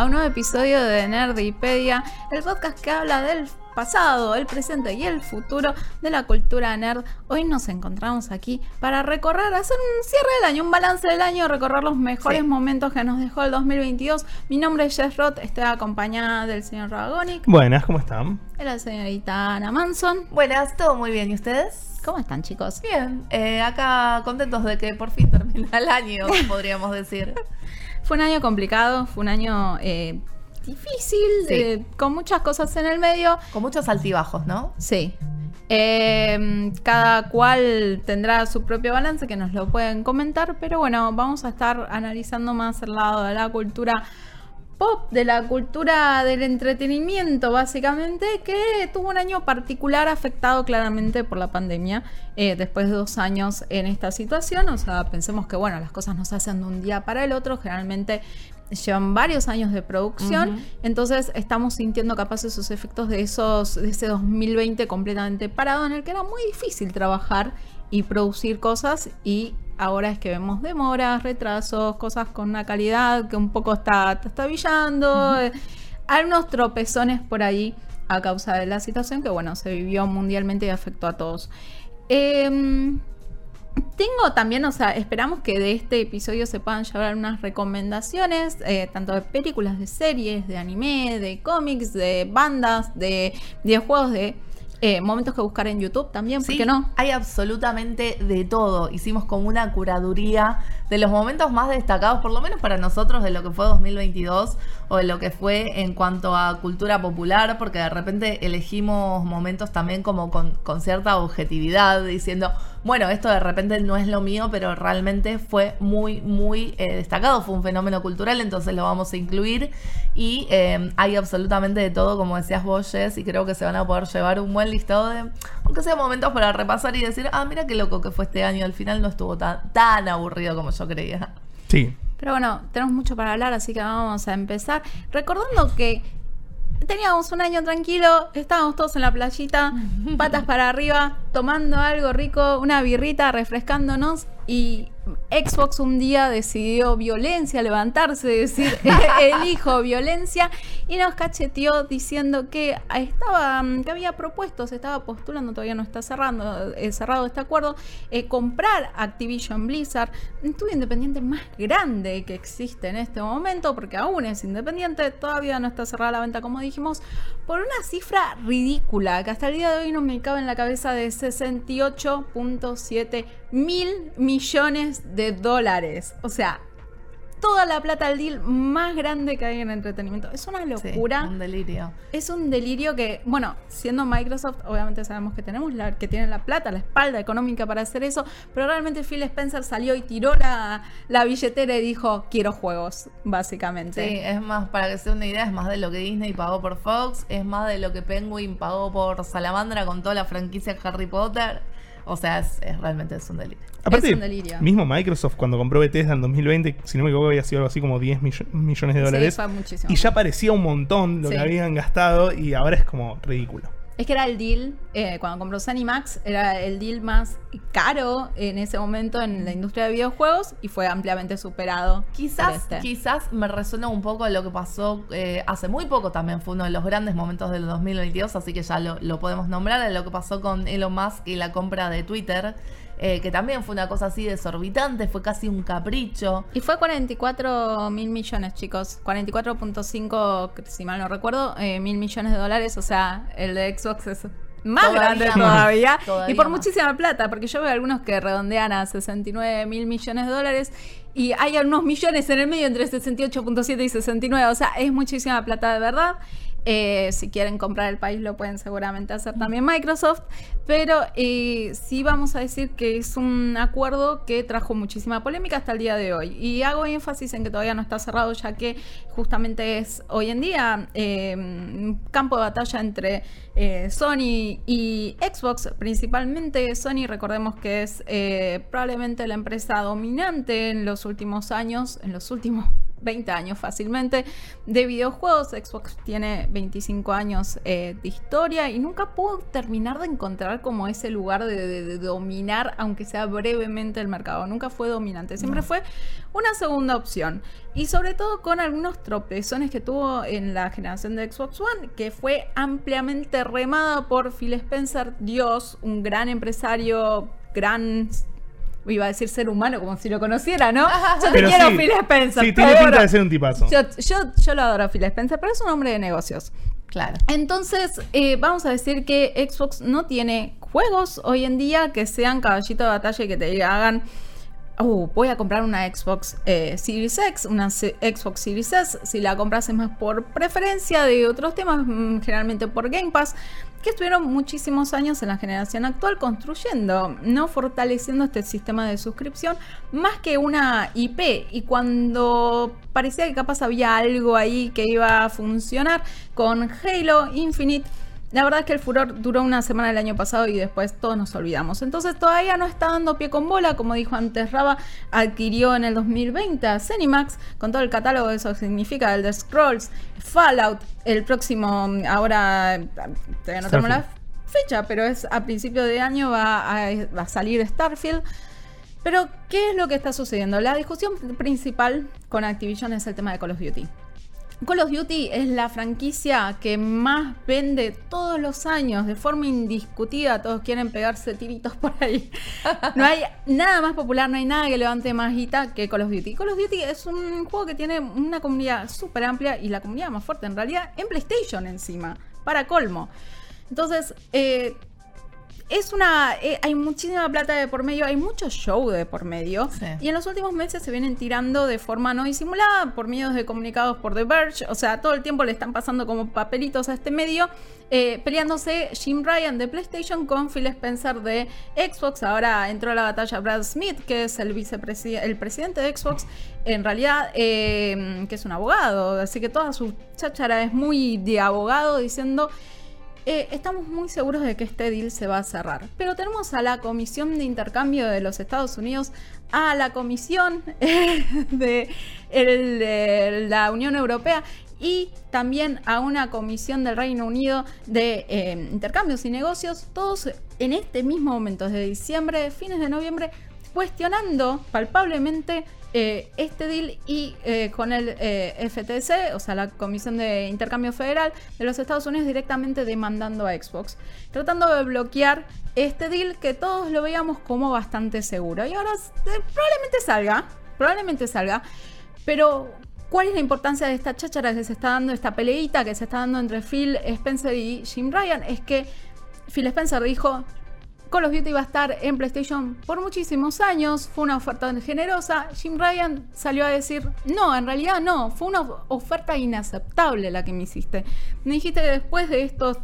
a un nuevo episodio de Nerdipedia, el podcast que habla del pasado, el presente y el futuro de la cultura nerd. Hoy nos encontramos aquí para recorrer, hacer un cierre del año, un balance del año, recorrer los mejores Sí. momentos que nos dejó el 2022. Mi nombre es Jess Roth, estoy acompañada del señor Ragonic Buenas, ¿cómo están? y la señorita Ana Manson. Buenas, todo muy bien. ¿Y ustedes? ¿Cómo están, chicos? Bien, eh, acá contentos de que por fin termina el año, podríamos decir. Fue un año complicado, fue un año eh, difícil, Sí. eh, con muchas cosas en el medio. Con muchos altibajos, ¿no? Sí. Eh, cada cual tendrá su propio balance que nos lo pueden comentar, pero bueno, vamos a estar analizando más el lado de la cultura pop, de la cultura del entretenimiento, básicamente, que tuvo un año particular afectado claramente por la pandemia, eh, después de dos años en esta situación. O sea, pensemos que, bueno, las cosas no se hacen de un día para el otro, generalmente llevan varios años de producción, entonces estamos sintiendo capaz esos efectos de esos de ese 2020 completamente parado en el que era muy difícil trabajar y producir cosas y ahora es que vemos demoras, retrasos, cosas con una calidad que un poco está trastabillando, eh, hay unos tropezones por ahí a causa de la situación que bueno, se vivió mundialmente y afectó a todos. Em, tengo también, o sea, esperamos que de este episodio se puedan llevar unas recomendaciones, eh, tanto de películas, de series, de anime, de cómics, de bandas, de videojuegos, de eh, momentos que buscar en YouTube también, ¿por Sí, qué no? Hay absolutamente de todo. Hicimos como una curaduría de los momentos más destacados, por lo menos para nosotros, de lo que fue 2022 o de lo que fue en cuanto a cultura popular, porque de repente elegimos momentos también como con, cierta objetividad, diciendo, bueno, esto de repente no es lo mío, pero realmente fue muy, muy eh, destacado, fue un fenómeno cultural, entonces lo vamos a incluir. Y eh, hay absolutamente de todo, como decías vos, Jess, y creo que se van a poder llevar un buen listado de, aunque sea momentos para repasar y decir, ah, mira qué loco que fue este año, al final no estuvo tan, tan aburrido como yo creía. Sí. Pero bueno, tenemos mucho para hablar, así que vamos a empezar. Recordando que teníamos un año tranquilo, estábamos todos en la playita, patas para arriba, tomando algo rico, una birrita, refrescándonos y Xbox un día decidió violencia, levantarse, decir elijo violencia y nos cacheteó diciendo que estaba que había propuesto, se estaba postulando, todavía no está cerrando, eh, cerrado este acuerdo, eh, comprar Activision Blizzard, un estudio independiente más grande que existe en este momento, porque aún es independiente, todavía no está cerrada la venta como dijimos, por una cifra ridícula que hasta el día de hoy no me cabe en la cabeza de 68.7 mil millones de dólares. O sea, toda la plata del deal más grande que hay en entretenimiento. Es una Sí, locura. un delirio. Es un delirio que, bueno, siendo Microsoft, obviamente sabemos que tenemos la, que tienen la plata, la espalda económica para hacer eso, pero realmente Phil Spencer salió y tiró la, la billetera y dijo, quiero juegos, básicamente. Sí, es más, para que sea una idea, es más de lo que Disney pagó por Fox, es más de lo que Penguin pagó por Salamandra con toda la franquicia Harry Potter. O sea, es, es- realmente es un delirio. Aparte, un delirio. mismo Microsoft cuando compró Bethesda en 2020, si no me equivoco, había sido algo así como 10 millo- millones de Sí, dólares. fue muchísimo. y ya parecía un montón lo Sí. que habían gastado y ahora es como ridículo. Es que era el deal, eh, cuando compró Max era el deal más caro en ese momento en la industria de videojuegos y fue ampliamente superado. Quizás, este. quizás me resuena un poco lo que pasó eh, hace muy poco también, fue uno de los grandes momentos del 2022, así que ya lo, lo podemos nombrar, de lo que pasó con Elon Musk y la compra de Twitter, eh, que también fue una cosa así desorbitante, fue casi un capricho. Y fue 44 mil millones, chicos. 44.5, si mal no recuerdo, eh, mil millones de dólares. O sea, el de Xbox es más Todavía grande más. todavía. Todavía y por más. muchísima plata, porque yo veo algunos que redondean a 69 mil millones de dólares. Y hay unos millones en el medio entre 68.7 y 69. O sea, es muchísima plata de verdad. Eh, si quieren comprar el país lo pueden seguramente hacer también Microsoft, pero eh, sí vamos a decir que es un acuerdo que trajo muchísima polémica hasta el día de hoy. Y hago énfasis en que todavía no está cerrado, ya que justamente es hoy en día eh, un campo de batalla entre Sony y Xbox, principalmente Sony, recordemos que es probablemente la empresa dominante en los últimos años, en los últimos 20 años fácilmente de videojuegos. Xbox tiene 25 años eh, de historia y nunca pudo terminar de encontrar como ese lugar de, dominar, aunque sea brevemente el mercado. Nunca fue dominante, siempre fue una segunda opción. Y sobre todo con algunos tropezones que tuvo en la generación de Xbox One, que fue ampliamente remada por Phil Spencer, Dios, un gran empresario, gran iba a decir ser humano como si lo conociera, ¿no? Yo te quiero, Phil Spencer. Sí, tiene pinta de ser un tipazo. Yo, yo, lo adoro a Phil Spencer, pero es un hombre de negocios. Claro. Entonces, eh, vamos a decir que Xbox no tiene juegos hoy en día que sean caballito de batalla y que te hagan uh, voy a comprar una Xbox eh, Series X, una Xbox Series S. Si la compras es más por preferencia de otros temas, mm, generalmente por Game Pass, que estuvieron muchísimos años en la generación actual construyendo, no fortaleciendo este sistema de suscripción más que una IP. Y cuando parecía que capaz había algo ahí que iba a funcionar con Halo Infinite, la verdad es que el furor duró una semana el año pasado y después todos nos olvidamos. Entonces todavía no está dando pie con bola, como dijo antes Raba, adquirió en el 2020 a Cenimax con todo el catálogo de eso significa el de Scrolls, Fallout, el próximo, ahora todavía no tenemos la fecha, pero es a principio de año va a, va a salir Starfield. Pero, ¿qué es lo que está sucediendo? La discusión principal con Activision es el tema de Call of Duty. Call of Duty es la franquicia que más vende todos los años de forma indiscutida. Todos quieren pegarse tiritos por ahí. No hay nada más popular, no hay nada que levante más guita que Call of Duty. Call of Duty es un juego que tiene una comunidad súper amplia y la comunidad más fuerte en realidad en PlayStation encima, para colmo. Entonces, eh, es una. Eh, hay muchísima plata de por medio, hay mucho show de por medio. Y en los últimos meses se vienen tirando de forma no disimulada por medios de comunicados por The Verge. O sea, todo el tiempo le están pasando como papelitos a este medio. Eh, peleándose Jim Ryan de PlayStation con Phil Spencer de Xbox. Ahora entró a la batalla Brad Smith, que es el vicepresidente, el presidente de Xbox. En realidad, eh, que es un abogado. Así que toda su cháchara es muy de abogado diciendo. Eh, estamos muy seguros de que este deal se va a cerrar. Pero tenemos a la Comisión de Intercambio de los Estados Unidos, a la Comisión de, la Unión Europea y también a una comisión del Reino Unido de eh, intercambios y negocios, todos en este mismo momento, desde diciembre, fines de noviembre, cuestionando palpablemente eh, este deal y eh, con el eh, FTC, o sea, la Comisión de Intercambio Federal de los Estados Unidos, directamente demandando a Xbox, tratando de bloquear este deal que todos lo veíamos como bastante seguro. Y ahora probablemente salga, probablemente salga, pero ¿cuál es la importancia de esta cháchara que se está dando, esta peleita que se está dando entre Phil Spencer y Jim Ryan? Es que Phil Spencer dijo, Call of Duty va a estar en PlayStation por muchísimos años, fue una oferta generosa. Jim Ryan salió a decir, no, en realidad no, fue una oferta inaceptable la que me hiciste. Me dijiste que después de estos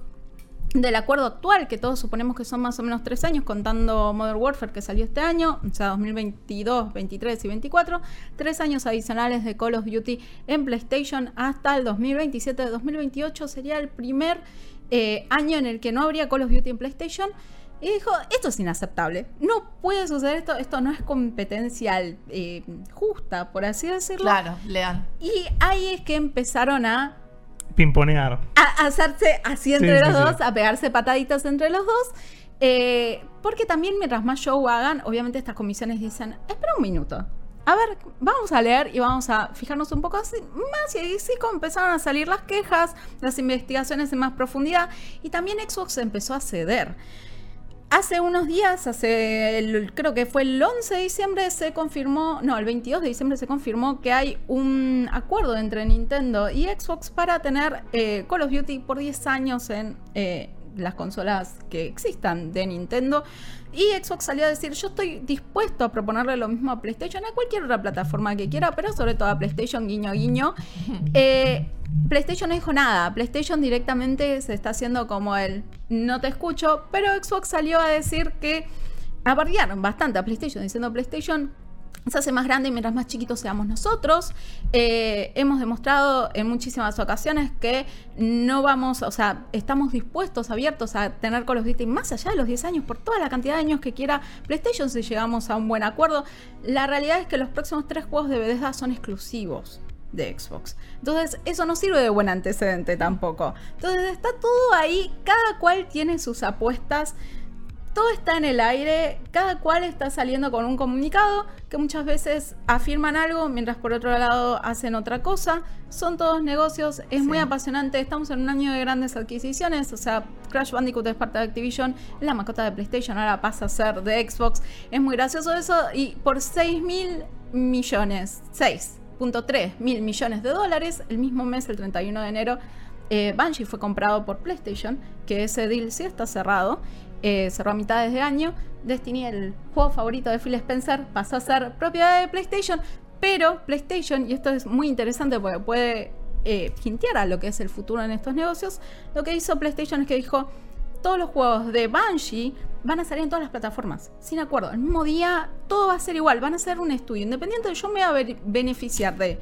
del acuerdo actual, que todos suponemos que son más o menos tres años, contando Modern Warfare que salió este año, o sea, 2022, 23 y 24, tres años adicionales de Call of Duty en PlayStation hasta el 2027. 2028 sería el primer eh, año en el que no habría Call of Duty en PlayStation. Y dijo, esto es inaceptable. No puede suceder esto. Esto no es competencia eh, justa, por así decirlo. Claro, lean. Y ahí es que empezaron a... Pimponear. A hacerse así entre los dos, a pegarse pataditas entre los dos. Eh, porque también mientras más show hagan, obviamente estas comisiones dicen, espera un minuto. A ver, vamos a leer y vamos a fijarnos un poco así, más y ahí sí empezaron a salir las quejas, las investigaciones en más profundidad y también Xbox empezó a ceder. Hace unos días, hace creo que fue el 11 de diciembre, se confirmó, no, el 22 de diciembre se confirmó que hay un acuerdo entre Nintendo y Xbox para tener eh, Call of Duty por 10 años en, eh, las consolas que existan de Nintendo. Y Xbox salió a decir, yo estoy dispuesto a proponerle lo mismo a PlayStation, a cualquier otra plataforma que quiera, pero sobre todo a PlayStation, guiño, guiño. Eh, PlayStation no dijo nada, PlayStation directamente se está haciendo como el no te escucho, pero Xbox salió a decir que abardearon bastante a PlayStation, diciendo PlayStation se hace más grande mientras más chiquitos seamos nosotros. Eh, hemos demostrado en muchísimas ocasiones que no vamos, o sea, estamos dispuestos, abiertos a tener Call of Duty más allá de los 10 años, por toda la cantidad de años que quiera PlayStation si llegamos a un buen acuerdo. La realidad es que los próximos tres juegos de Bethesda son exclusivos de Xbox. Entonces, eso no sirve de buen antecedente tampoco. Entonces, está todo ahí, cada cual tiene sus apuestas todo está en el aire, cada cual está saliendo con un comunicado que muchas veces afirman algo mientras por otro lado hacen otra cosa. Son todos negocios, es muy apasionante, estamos en un año de grandes adquisiciones, o sea, Crash Bandicoot es parte de Activision, la mascota de PlayStation ahora pasa a ser de Xbox, es muy gracioso eso y por 6 mil millones, 6.3 mil millones de dólares, el mismo mes, el 31 de enero, eh, Banshee fue comprado por PlayStation, que ese deal sí está cerrado eh, cerró a mitad de año. Destiny, el juego favorito de Phil Spencer, pasó a ser propiedad de PlayStation. Pero PlayStation, y esto es muy interesante porque puede eh, a lo que es el futuro en estos negocios, lo que hizo PlayStation es que dijo, todos los juegos de Banshee van a salir en todas las plataformas, sin acuerdo. El mismo día, todo va a ser igual, van a ser un estudio independiente. Yo me voy a beneficiar de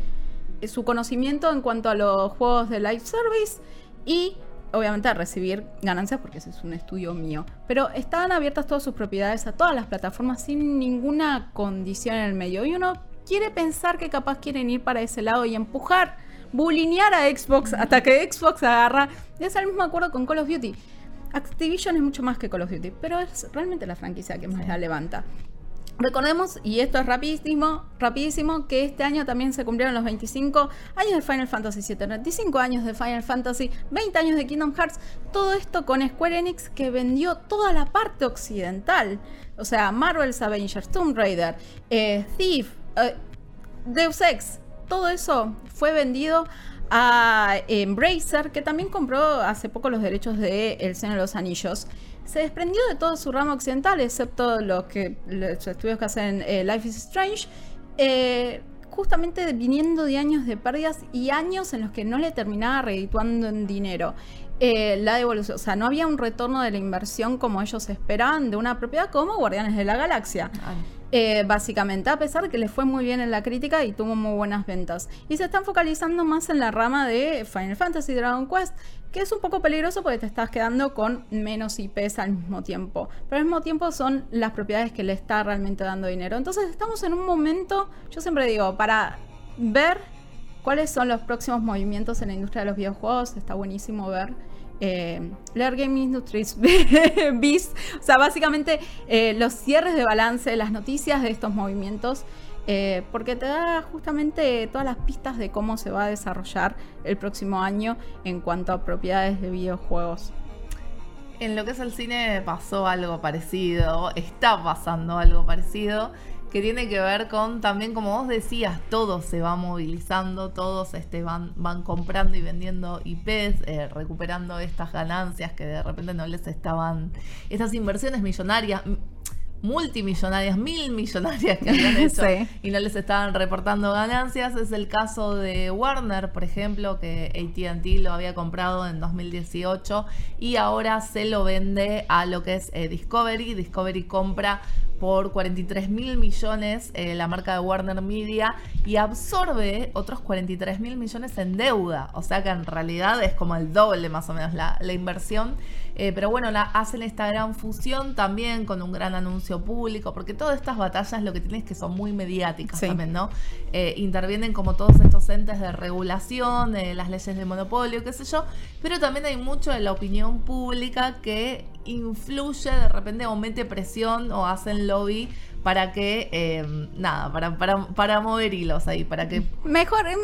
su conocimiento en cuanto a los juegos de live service y obviamente a recibir ganancias porque ese es un estudio mío. Pero estaban abiertas todas sus propiedades a todas las plataformas sin ninguna condición en el medio. Y uno quiere pensar que capaz quieren ir para ese lado y empujar, bulinear a Xbox hasta que Xbox agarra. Es el mismo acuerdo con Call of Duty. Activision es mucho más que Call of Duty, pero es realmente la franquicia que más la levanta. Recordemos, y esto es rapidísimo, rapidísimo, que este año también se cumplieron los 25 años de Final Fantasy VII, 25 años de Final Fantasy, 20 años de Kingdom Hearts, todo esto con Square Enix que vendió toda la parte occidental, o sea, Marvel's Avengers, Tomb Raider, eh, Thief, eh, Deus Ex, todo eso fue vendido a Embracer, que también compró hace poco los derechos de El Seno de los Anillos se desprendió de todo su ramo occidental, excepto los, que, los estudios que hacen eh, Life is Strange, eh, justamente viniendo de años de pérdidas y años en los que no le terminaba redituando en dinero. Eh, la devolución, o sea, no había un retorno de la inversión como ellos esperaban de una propiedad como Guardianes de la Galaxia. Eh, básicamente, a pesar de que le fue muy bien en la crítica y tuvo muy buenas ventas. Y se están focalizando más en la rama de Final Fantasy Dragon Quest, que es un poco peligroso porque te estás quedando con menos IPs al mismo tiempo. Pero al mismo tiempo son las propiedades que le está realmente dando dinero. Entonces estamos en un momento, yo siempre digo, para ver cuáles son los próximos movimientos en la industria de los videojuegos, está buenísimo ver eh, Lear Game Industries BIS, o sea, básicamente eh, los cierres de balance, las noticias de estos movimientos, eh, porque te da justamente todas las pistas de cómo se va a desarrollar el próximo año en cuanto a propiedades de videojuegos. En lo que es el cine pasó algo parecido, está pasando algo parecido que tiene que ver con también, como vos decías, todo se va movilizando, todos este, van, van comprando y vendiendo IPs, eh, recuperando estas ganancias que de repente no les estaban, estas inversiones millonarias, multimillonarias, mil millonarias que habían hecho y no les estaban reportando ganancias. Es el caso de Warner, por ejemplo, que ATT lo había comprado en 2018 y ahora se lo vende a lo que es eh, Discovery. Discovery compra por 43 mil millones eh, la marca de Warner Media y absorbe otros 43 mil millones en deuda. O sea que en realidad es como el doble más o menos la, inversión. Eh, pero bueno, la, hacen esta gran fusión también con un gran anuncio público, porque todas estas batallas lo que tienen es que son muy mediáticas también, ¿no? Eh, intervienen como todos estos entes de regulación, las leyes de monopolio, qué sé yo, pero también hay mucho de la opinión pública que influye de repente o mete presión o hacen lobby para que, em, nada, para, para, para, mover hilos ahí, para que... Mejor, em,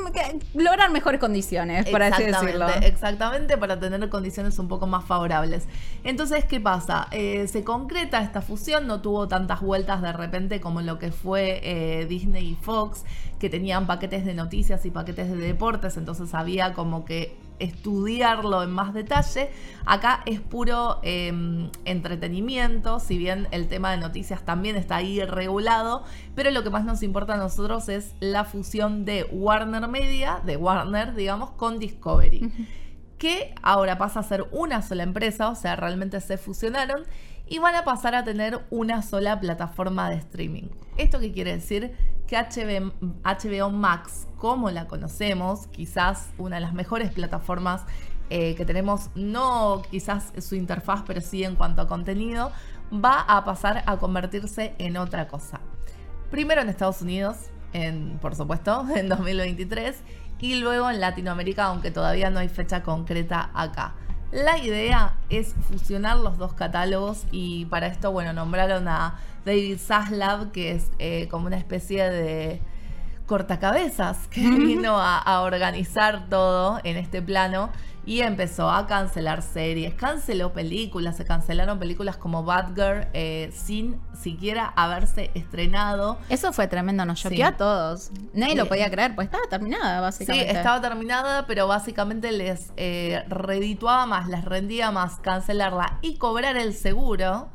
lograr mejores condiciones, por así decirlo. Exactamente, para tener condiciones un poco más favorables. Entonces, ¿qué pasa? Eh, se concreta esta fusión, no tuvo tantas vueltas de repente como lo que fue eh, Disney y Fox, que tenían paquetes de noticias y paquetes de deportes, entonces había como que estudiarlo en más detalle. Acá es puro em, entretenimiento, si bien el tema de noticias también está ahí regulado, pero lo que más nos importa a nosotros es la fusión de Warner Media, de Warner, digamos, con Discovery. Que ahora pasa a ser una sola empresa, o sea, realmente se fusionaron y van a pasar a tener una sola plataforma de streaming. ¿Esto qué quiere decir? Que HBO, Max, como la conocemos, quizás una de las mejores plataformas eh, que tenemos, no quizás su interfaz, pero sí en cuanto a contenido, va a pasar a convertirse en otra cosa. Primero en Estados Unidos, en, por supuesto, en 2023, y luego en Latinoamérica, aunque todavía no hay fecha concreta acá. La idea es fusionar los dos catálogos y para esto, bueno, nombraron a David Zaslav, que es eh, como una especie de cortacabezas que vino a, organizar todo en este plano y empezó a cancelar series, canceló películas, se cancelaron películas como Bad Girl eh, sin siquiera haberse estrenado. Eso fue tremendo, nos choqueó a todos. Nadie lo podía creer, pues estaba terminada básicamente. Sí, estaba terminada, pero básicamente les eh, redituaba más, les rendía más cancelarla y cobrar el seguro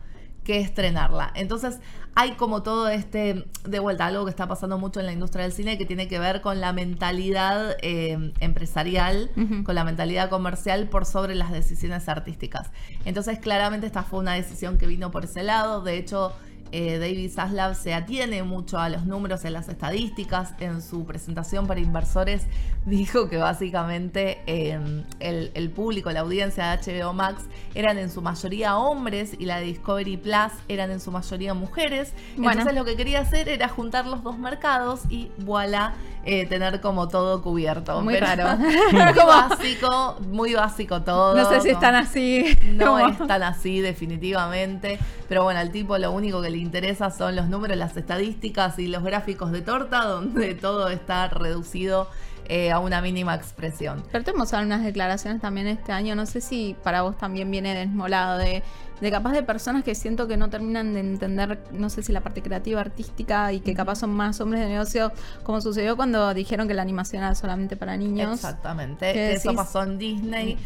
que estrenarla. Entonces hay como todo este, de vuelta, algo que está pasando mucho en la industria del cine que tiene que ver con la mentalidad eh, empresarial, con la mentalidad comercial por sobre las decisiones artísticas. Entonces claramente esta fue una decisión que vino por ese lado. De hecho, eh, David Zaslav se atiene mucho a los números y a las estadísticas. En su presentación para inversores dijo que básicamente em, el, público, la audiencia de HBO Max eran en su mayoría hombres y la de Discovery Plus eran en su mayoría mujeres. Entonces lo que quería hacer era juntar los dos mercados y voilà, eh, tener como todo cubierto. Muy raro. muy básico, muy básico todo. No sé si están así. No es tan así definitivamente. Pero bueno, al tipo lo único que le interesa son los números, las estadísticas y los gráficos de torta, donde todo está reducido eh, a una mínima expresión. Pero tenemos algunas declaraciones también este año, no sé si para vos también viene desmolado de, de capaz de personas que siento que no terminan de entender, no sé si la parte creativa, artística y que capaz son más hombres de negocio, como sucedió cuando dijeron que la animación era solamente para niños. Exactamente, eso pasó en Disney.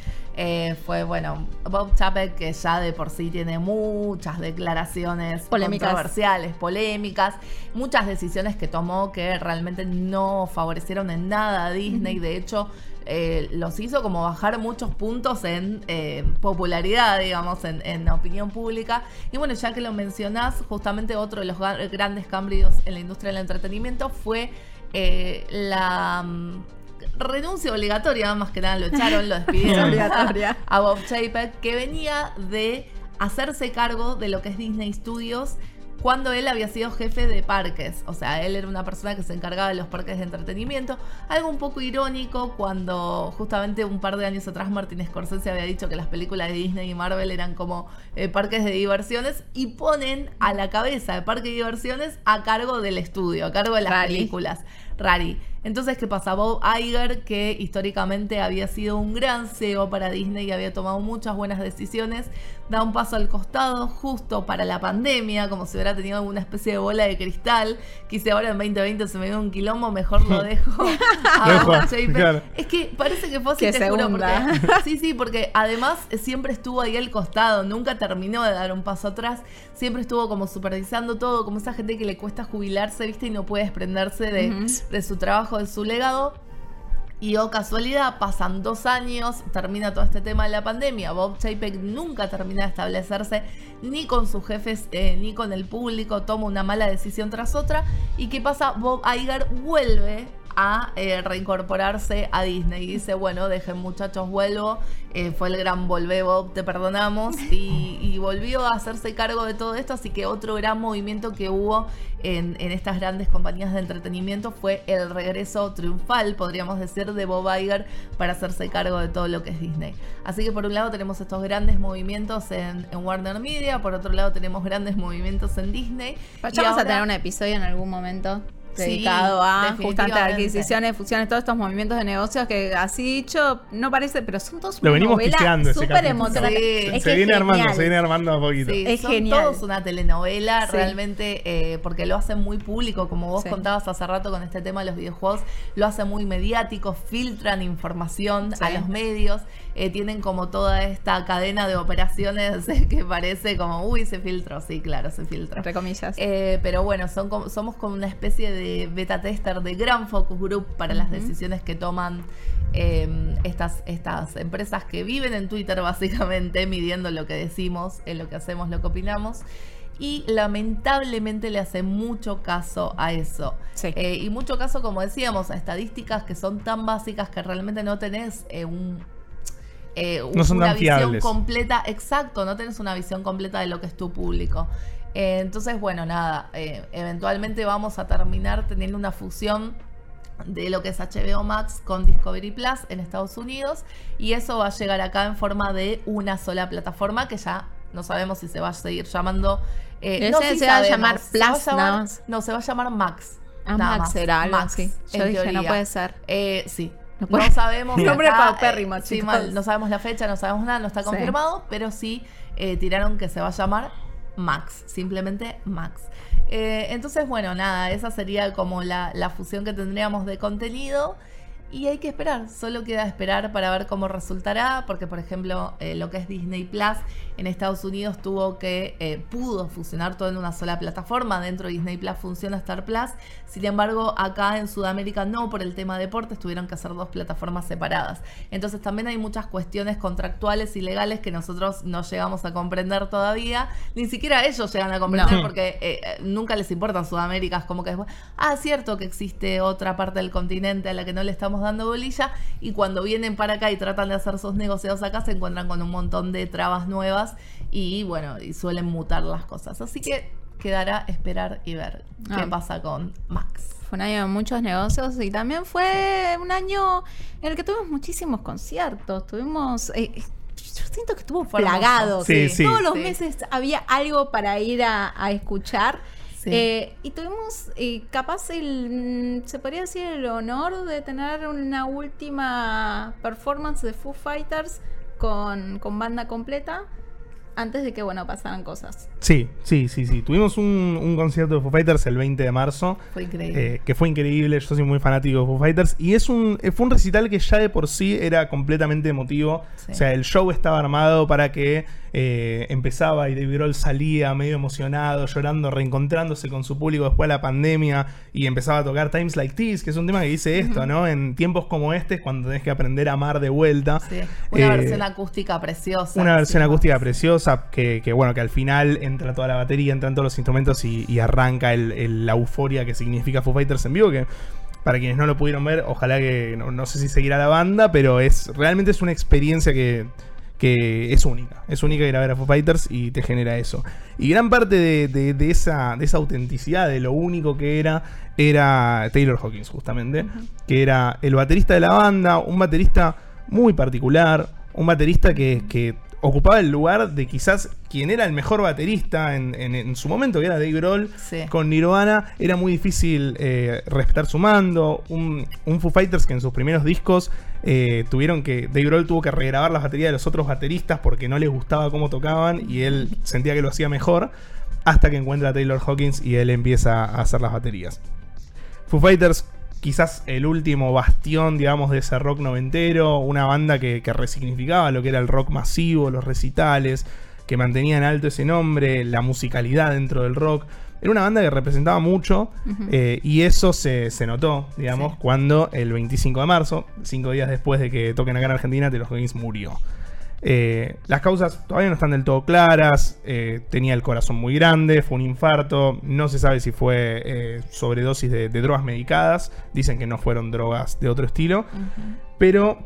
Eh, fue, bueno, Bob Chapek, que ya de por sí tiene muchas declaraciones polémicas. controversiales, polémicas, muchas decisiones que tomó que realmente no favorecieron en nada a Disney. De hecho, eh, los hizo como bajar muchos puntos en eh, popularidad, digamos, en, en, opinión pública. Y bueno, ya que lo mencionás, justamente otro de los grandes cambios en la industria del entretenimiento fue la mm, renuncia obligatoria, más que nada lo echaron, lo despidieron a, Bob Chapek, que venía de hacerse cargo de lo que es Disney Studios cuando él había sido jefe de parques. O sea, él era una persona que se encargaba de los parques de entretenimiento. Algo un poco irónico cuando justamente un par de años atrás Martin Scorsese había dicho que las películas de Disney y Marvel eran como eh, parques de diversiones y ponen a la cabeza de parque de diversiones a cargo del estudio, a cargo de las películas. Rari. Entonces, ¿qué pasa? Bob Iger, que históricamente había sido un gran CEO para Disney y había tomado muchas buenas decisiones, da un paso al costado justo para la pandemia, como si hubiera tenido alguna especie de bola de cristal. Quise ahora en 2020 se me dio un quilombo, mejor lo dejo a Bob Es que parece que fue así, te juro, porque, Sí, sí, porque además siempre estuvo ahí al costado, nunca terminó de dar un paso atrás, siempre estuvo como supervisando todo, como esa gente que le cuesta jubilarse, ¿viste? Y no puede desprenderse de, de su trabajo, de su legado. Y oh casualidad, pasan dos años, termina todo este tema de la pandemia. Bob Chapek nunca termina de establecerse ni con sus jefes eh, ni con el público, toma una mala decisión tras otra. ¿Y qué pasa? Bob Iger vuelve a eh, reincorporarse a Disney. Y dice, bueno, dejen muchachos, vuelvo. Eh, fue el gran volvé Bob, te perdonamos. Y, volvió a hacerse cargo de todo esto. Así que otro gran movimiento que hubo en, estas grandes compañías de entretenimiento fue el regreso triunfal, podríamos decir, de Bob Iger para hacerse cargo de todo lo que es Disney. Así que por un lado tenemos estos grandes movimientos en, Warner Media, por otro lado tenemos grandes movimientos en Disney. y vamos a tener un episodio en algún momento dedicado a justamente adquisiciones, fusiones, todos estos movimientos de negocios que así dicho no parece, pero son todos Lo una venimos novela súper emocionante. Sí. Es se que viene armando, se viene armando a poquito. Sí, Es son genial. todos una telenovela, Sí. realmente, eh, porque lo hacen muy público, como vos Sí. contabas hace rato con este tema de los videojuegos, lo hacen muy mediático, filtran información Sí. a los medios, eh, tienen como toda esta cadena de operaciones que parece como, uy, se filtró, sí, claro, se filtró. Entre comillas. Eh, pero bueno, son como- somos como una especie de beta tester de gran focus group para las decisiones que toman eh, estas, estas empresas que viven en Twitter básicamente, midiendo lo que decimos, en lo que hacemos, lo que opinamos. Y lamentablemente le hace mucho caso a eso. Sí. Eh, y mucho caso, como decíamos, a estadísticas que son tan básicas que realmente no tenés eh, un, eh, No son una tan visión fiables. completa, exacto, no tenés una visión completa de lo que es tu público. Eh, entonces, bueno, nada, eh, eventualmente vamos a terminar teniendo una fusión de lo que es HBO Max con Discovery Plus en Estados Unidos y eso va a llegar acá en forma de una sola plataforma que ya no sabemos si se va a seguir llamando. eh, no, se sí va a sabemos. llamar Se va a Plus llamar- nada más. No, se va a llamar Max. Ah, nada Max algo Max. Yo en dije, no puede ser. Eh, sí. No No, sabemos. Nombre acá, paupérrimo, eh, sí, mal, no sabemos la fecha, no sabemos nada, no está Sí. confirmado, pero sí eh, tiraron que se va a llamar Max, simplemente Max. Eh, entonces, bueno, nada, esa sería como la, la fusión que tendríamos de contenido. Y hay que esperar, solo queda esperar para ver cómo resultará, porque por ejemplo eh, lo que es Disney Plus en Estados Unidos tuvo que, eh, pudo fusionar todo en una sola plataforma, dentro de Disney Plus funciona Star Plus, sin embargo acá en Sudamérica no, por el tema deportes tuvieron que hacer dos plataformas separadas. Entonces también hay muchas cuestiones contractuales y legales que nosotros no llegamos a comprender todavía, ni siquiera ellos llegan a comprender No. porque eh, eh, nunca les importan Sudamérica, es como que ah, es cierto que existe otra parte del continente a la que no le estamos dando bolilla y cuando vienen para acá y tratan de hacer sus negocios acá se encuentran con un montón de trabas nuevas y bueno, y suelen mutar las cosas. Así que quedará esperar y ver qué Ah. pasa con Max. Fue un año de muchos negocios y también fue un año en el que tuvimos muchísimos conciertos. Tuvimos. eh, yo siento que estuvo plagado. Sí, sí. Todos los Sí. meses había algo para ir a, a escuchar. Sí. Eh, y tuvimos eh, capaz el, mm, se podría decir, el honor de tener una última performance de Foo Fighters con, con banda completa antes de que, bueno, pasaran cosas. Sí, sí, sí, sí. Tuvimos un, un concierto de Foo Fighters el 20 de marzo. Fue increíble. eh, que fue increíble, yo soy muy fanático de Foo Fighters y es un, fue un recital que ya de por sí era completamente emotivo, Sí. o sea, el show estaba armado para que eh, empezaba y David Grohl salía medio emocionado, llorando, reencontrándose con su público después de la pandemia y empezaba a tocar Times Like This, que es un tema que dice esto, ¿no? En tiempos como este, cuando tenés que aprender a amar de vuelta. Sí. Una Eh, versión acústica preciosa. una versión acústica preciosa que, que, bueno, que al final entra toda la batería, entran todos los instrumentos y, y arranca el- el- la euforia que significa Foo Fighters en vivo, que para quienes no lo pudieron ver, ojalá que, no, no sé si seguirá la banda, pero es realmente es una experiencia que, que es única. Es única ir a ver a Foo Fighters y te genera eso. Y gran parte de, de- de esa, de esa autenticidad, de lo único que era, era Taylor Hawkins, justamente, que era el baterista de la banda, un baterista muy particular, un baterista que, que ocupaba el lugar de quizás quien era el mejor baterista en, en- en su momento, que era Dave Grohl, Sí. con Nirvana. Era muy difícil eh, respetar su mando. Un, un Foo Fighters que en sus primeros discos eh, tuvieron que. Dave Grohl tuvo que regrabar las baterías de los otros bateristas porque no les gustaba cómo tocaban y él sentía que lo hacía mejor. Hasta que encuentra a Taylor Hawkins y él empieza a hacer las baterías. Foo Fighters, quizás el último bastión, digamos, de ese rock noventero, una banda que, que resignificaba lo que era el rock masivo, los recitales, que mantenía en alto ese nombre, la musicalidad dentro del rock. Era una banda que representaba mucho eh, y eso se, se notó, digamos, Sí. cuando el 25 de marzo, cinco días después de que toquen acá en Argentina, Taylor Hawkins murió. Eh, las causas todavía no están del todo claras. eh, tenía el corazón muy grande, fue un infarto. No se sabe si fue eh, sobredosis de, de drogas medicadas. Dicen que no fueron drogas de otro estilo. Pero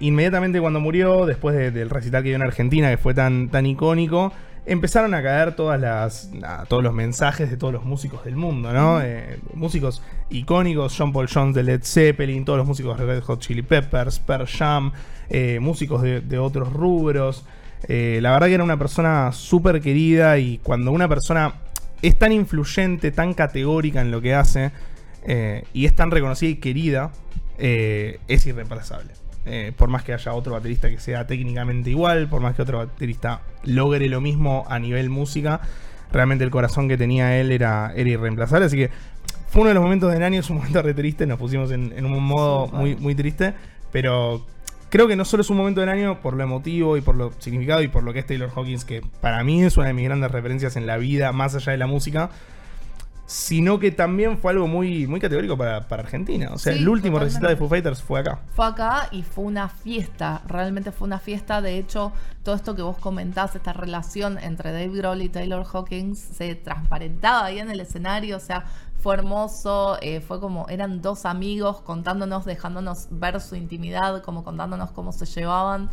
inmediatamente cuando murió, después de- del recital que dio en Argentina, que fue tan, tan icónico, empezaron a caer todas las, nada, todos los mensajes de todos los músicos del mundo, ¿no? Eh, músicos icónicos, John Paul Jones de Led Zeppelin, todos los músicos de Red Hot Chili Peppers, Pearl Jam, eh, músicos de, de otros rubros. Eh, la verdad que era una persona súper querida y cuando una persona es tan influyente, tan categórica en lo que hace y es tan reconocida y querida, es irreemplazable. Eh, por más que haya otro baterista que sea técnicamente igual, por más que otro baterista logre lo mismo a nivel música, realmente el corazón que tenía él era, era irreemplazable. Así que fue uno de los momentos del año, es un momento re triste, nos pusimos en, en un modo muy, muy triste, pero creo que no solo es un momento del año por lo emotivo y por lo significado y por lo que es Taylor Hawkins, que para mí es una de mis grandes referencias en la vida, más allá de la música, sino que también fue algo muy, muy categórico para, para Argentina. O sea, Sí, el último recital de Foo Fighters fue acá. Fue acá y fue una fiesta, realmente fue una fiesta. De hecho, todo esto que vos comentás, esta relación entre Dave Grohl y Taylor Hawkins, se transparentaba ahí en el escenario. O sea, fue hermoso, eh, fue como, eran dos amigos contándonos, dejándonos ver su intimidad, como contándonos cómo se llevaban.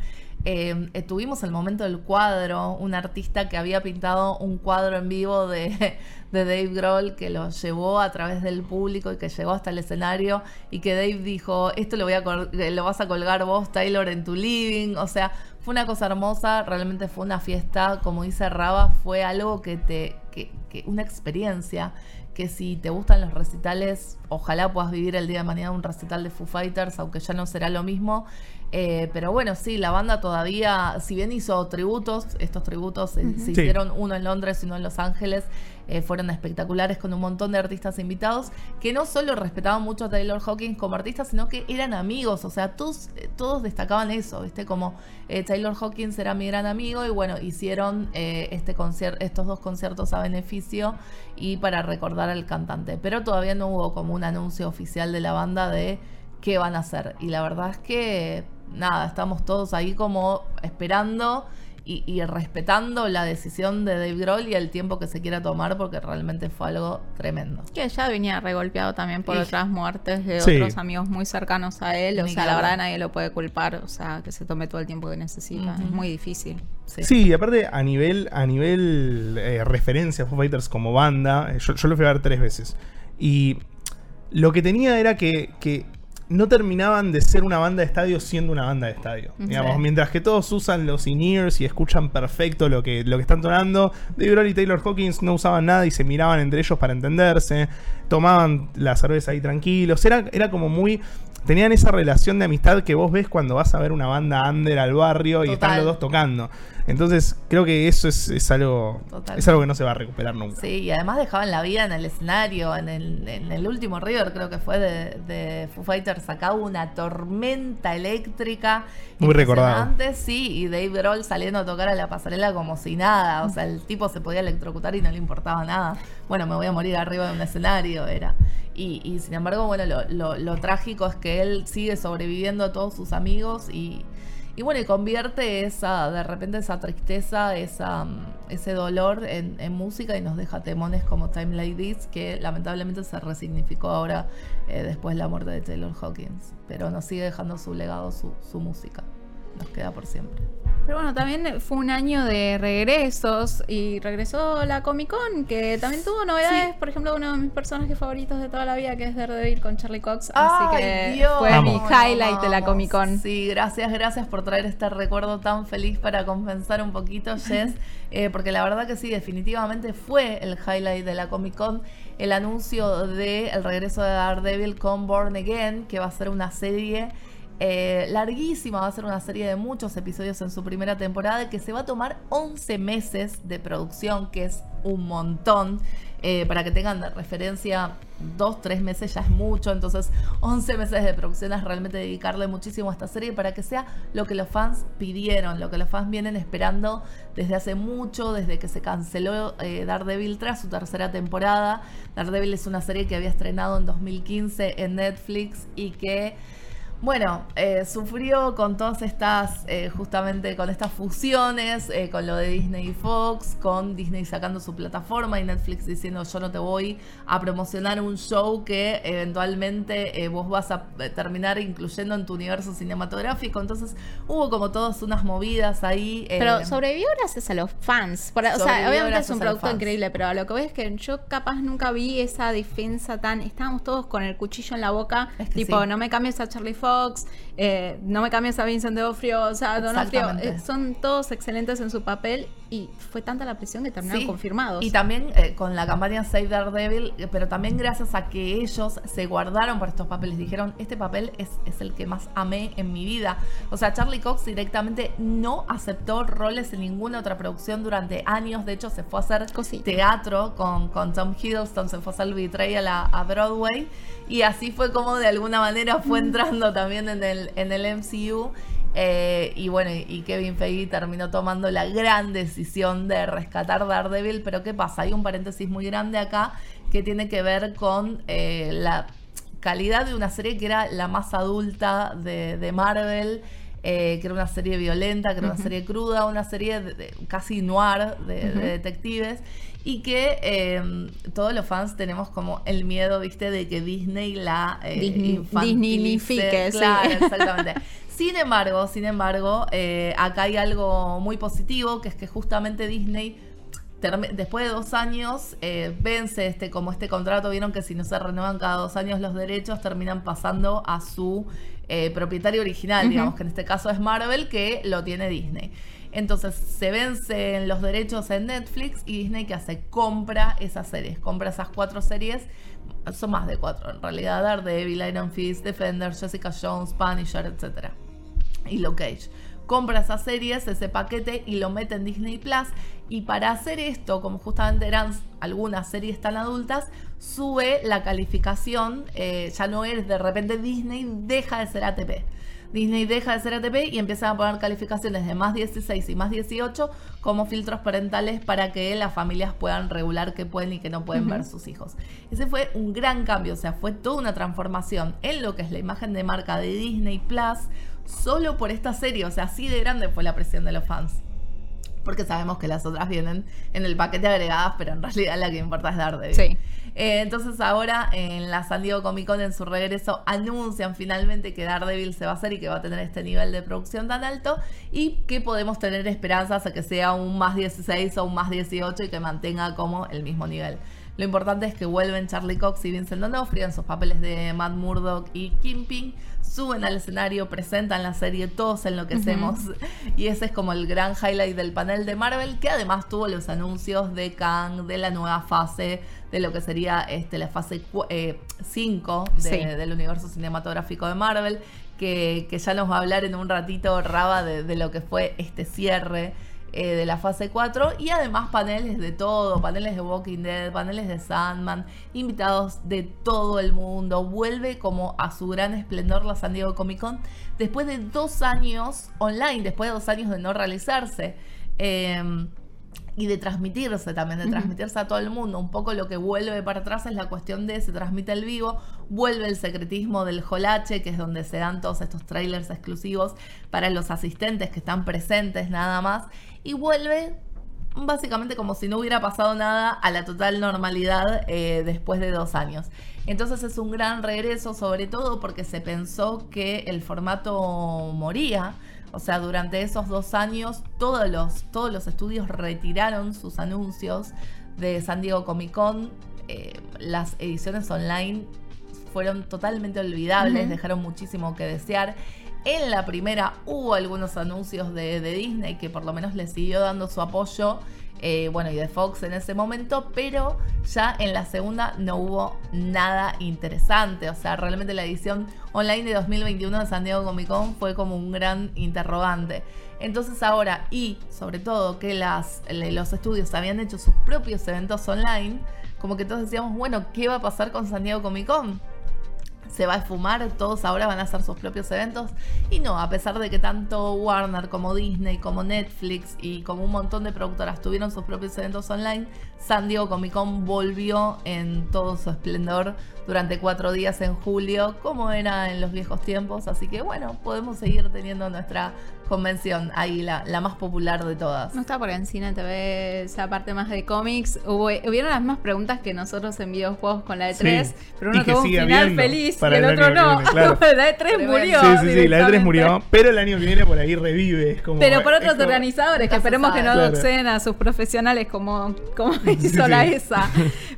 Eh, eh, tuvimos el momento del cuadro, un artista que había pintado un cuadro en vivo de, de Dave Grohl que lo llevó a través del público y que llegó hasta el escenario y que Dave dijo, esto lo, voy a eh, vas a colgar vos, Taylor, en tu living. O sea, fue una cosa hermosa, realmente fue una fiesta, como dice Raba, fue algo que te, que- una experiencia que si te gustan los recitales, ojalá puedas vivir el día de mañana un recital de Foo Fighters, aunque ya no será lo mismo. Eh, pero bueno, sí, la banda todavía, si bien hizo tributos, estos tributos se, se Sí. hicieron uno en Londres y uno en Los Ángeles, eh, fueron espectaculares con un montón de artistas invitados que no solo respetaban mucho a Taylor Hawkins como artista, sino que eran amigos, o sea, todos, eh, todos destacaban eso, ¿viste? Como eh, Taylor Hawkins era mi gran amigo y bueno, hicieron eh, este estos dos conciertos a beneficio y para recordar al cantante. Pero todavía no hubo como un anuncio oficial de la banda de qué van a hacer. Y la verdad es que, nada, estamos todos ahí como esperando y, y respetando la decisión de Dave Grohl y el tiempo que se quiera tomar porque realmente fue algo tremendo. Que ya venía regolpeado también por Y- otras muertes de Sí. otros amigos muy cercanos a él. O Ni sea, la verdad nadie lo puede culpar. O sea, que se tome todo el tiempo que necesita. Es muy difícil. Sí. Sí, y aparte a nivel, a nivel eh, referencia a Foo Fighters como banda, eh, yo, yo lo fui a ver tres veces. Y lo que tenía era que, que no terminaban de ser una banda de estadio siendo una banda de estadio. Sí. Digamos, mientras que todos usan los in-ears y escuchan perfecto lo que, lo que están tonando, Dave Grohl y Taylor Hawkins no usaban nada y se miraban entre ellos para entenderse, tomaban la cerveza ahí tranquilos. Era, era como muy. Tenían esa relación de amistad que vos ves cuando vas a ver una banda under al barrio y están los dos tocando. Entonces, creo que eso es, es algo. Total. Es algo que no se va a recuperar nunca. Sí, y además dejaban la vida en el escenario, en el, en el último River, creo que fue de, de Foo Fighters, hubo una tormenta eléctrica. Muy recordado. impresionante, Sí, y Dave Grohl saliendo a tocar a la pasarela como si nada, o sea, el tipo se podía electrocutar y no le importaba nada. Bueno, me voy a morir arriba de un escenario, era. Y, y sin embargo, bueno, lo, lo- lo trágico es que él sigue sobreviviendo a todos sus amigos y, y bueno, y convierte esa, de repente esa tristeza, esa, mm, ese dolor en, en música y nos deja temones como Time Like This, que lamentablemente se resignificó ahora eh, después de la muerte de Taylor Hawkins. Pero nos sigue dejando su legado, su, su música. Nos queda por siempre. Pero bueno, también fue un año de regresos y regresó la Comic Con, que también tuvo novedades. Por ejemplo, uno de mis personajes favoritos de toda la vida, que es Daredevil con Charlie Cox. Así que fue mi highlight de la. Comic Con. Sí, gracias, gracias por traer este recuerdo tan feliz para compensar un poquito, Jess. eh, porque la verdad que sí, definitivamente fue el highlight de la Comic Con el anuncio del el regreso de Daredevil con Born Again, que va a ser una serie eh, larguísima, va a ser una serie de muchos episodios en su primera temporada que se va a tomar 11 meses de producción, que es un montón. Eh, para que tengan de referencia, dos, tres meses ya es mucho, entonces 11 meses de producción es realmente dedicarle muchísimo a esta serie para que sea lo que los fans pidieron, lo que los fans vienen esperando desde hace mucho, desde que se canceló eh, Daredevil tras su tercera temporada. Daredevil es una serie que había estrenado en 2015 en Netflix y que... Bueno, eh, sufrió con todas estas, eh, justamente con estas fusiones, eh, con lo de Disney y Fox, con Disney sacando su plataforma y Netflix diciendo yo no te voy a promocionar un show que eventualmente eh, vos vas a terminar incluyendo en tu universo cinematográfico. Entonces hubo como todas unas movidas ahí. Pero sobrevivió gracias a los fans. Por- o sea, obviamente es un producto increíble, pero lo que voy es que yo capaz nunca vi esa defensa tan. Estábamos todos con el cuchillo en la boca, Es que tipo, sí. no me cambies a Charlie Fox, Fox, eh, no me cambies a Vincent D'Onofrio, o sea, D'Onofrio, eh, son todos excelentes en su papel y fue tanta la presión que terminaron Sí. confirmados. Y también eh, con la campaña Save Daredevil, eh, pero también gracias a que ellos se guardaron por estos papeles. Dijeron, este papel es, es el que más amé en mi vida. O sea, Charlie Cox directamente no aceptó roles en ninguna otra producción durante años. De hecho, se fue a hacer Cosita. teatro con, con Tom Hiddleston, se fue a hacer Betrayal a, a Broadway. Y así fue como de alguna manera fue entrando también en el, en el MCU. Eh, y bueno, y- Kevin Feige terminó tomando la gran decisión de rescatar Daredevil. Pero ¿qué pasa? Hay un paréntesis muy grande acá que tiene que ver con eh, la calidad de una serie que era la más adulta de, de Marvel. eh, que era una serie violenta, que era una serie cruda, una serie de- de- casi noir de, de detectives y que eh, todos los fans tenemos como el miedo, viste, de que Disney la eh, Disney- infantilice. Sí. Claro, exactamente. Sin embargo, sin embargo, eh, acá hay algo muy positivo, que es que justamente Disney, después de dos años, eh, vence este, como este contrato. Vieron que si no se renuevan cada dos años los derechos, terminan pasando a su eh, propietario original, digamos, que en este caso es Marvel, que lo tiene Disney. Entonces se vencen los derechos en Netflix y Disney que hace compra esas series, compra esas cuatro series, son más de cuatro en realidad, Daredevil, Iron Fist, Defender, Jessica Jones, Punisher, etcétera y Luke Cage. Compra esas series, ese paquete y lo mete en Disney Plus. Y para hacer esto, como justamente eran algunas series tan adultas, sube la calificación. eh, ya no es de repente Disney, deja de ser ATP. Disney deja de ser ATP y empiezan a poner calificaciones de más 16 y más 18 como filtros parentales para que las familias puedan regular qué pueden y qué no pueden ver sus hijos. Ese fue un gran cambio, o sea, fue toda una transformación en lo que es la imagen de marca de Disney Plus solo por esta serie, o sea, así de grande fue la presión de los fans. Porque sabemos que las otras vienen en el paquete agregadas, pero en realidad la que importa es Daredevil. Sí. Eh, entonces ahora en la San Diego Comic Con en su regreso anuncian finalmente que Daredevil se va a hacer y que va a tener este nivel de producción tan alto y que podemos tener esperanzas a que sea un más 16 o un más 18 y que mantenga como el mismo nivel. Lo importante es que vuelven Charlie Cox y Vincent D'Onofrio en sus papeles de Matt Murdock y Kingpin, suben al escenario, presentan la serie, todos enloquecemos. Y ese es como el gran highlight del panel de Marvel, que además tuvo los anuncios de Kang, de la nueva fase, de lo que sería este, la fase 5 Sí. del universo cinematográfico de Marvel, que, que ya nos va a hablar en un ratito Raba de, de lo que fue este cierre eh, de la fase 4 y además paneles de todo, paneles de Walking Dead, paneles de Sandman, invitados de todo el mundo. Vuelve como a su gran esplendor la San Diego Comic Con después de dos años online, después de dos años de no realizarse. Eh, y de transmitirse también, de transmitirse a todo el mundo. Un poco lo que vuelve para atrás es la cuestión de se transmite el vivo, vuelve el secretismo del Jolache, que es donde se dan todos estos trailers exclusivos para los asistentes que están presentes nada más, y vuelve básicamente como si no hubiera pasado nada a la total normalidad eh, después de dos años. Entonces es un gran regreso, sobre todo porque se pensó que el formato moría. O sea, durante esos dos años todos los, todos los estudios retiraron sus anuncios de San Diego Comic Con. Eh, las ediciones online fueron totalmente olvidables, dejaron muchísimo que desear. En la primera hubo algunos anuncios de, de Disney que por lo menos le siguió dando su apoyo, eh, bueno, y de Fox en ese momento, pero ya en la segunda no hubo nada interesante. O sea, realmente la edición online de 2021 de San Diego Comic Con fue como un gran interrogante. Entonces ahora, y sobre todo que las, los estudios habían hecho sus propios eventos online, como que todos decíamos, bueno, ¿qué va a pasar con San Diego Comic Con? Se va a esfumar, todos ahora van a hacer sus propios eventos. Y no, a pesar de que tanto Warner como Disney, como Netflix y como un montón de productoras tuvieron sus propios eventos online, San Diego Comic Con volvió en todo su esplendor durante cuatro días en julio, como era en los viejos tiempos. Así que bueno, podemos seguir teniendo nuestra convención ahí, la, la más popular de todas. No está por en Cine TV esa parte más de cómics. Hubo, hubieron las mismas preguntas que nosotros en videojuegos con la E3, Sí. pero Y uno que tuvo un sigue final feliz y el el otro no. viene, claro. la E3 Tremendo. murió. Sí, sí, sí, la E3 directamente. murió, pero el año que viene por ahí revive. Es como, Pero por es otros como- organizadores, que esperemos que no. Claro. a sus profesionales como, como hizo Sí, la. ESA.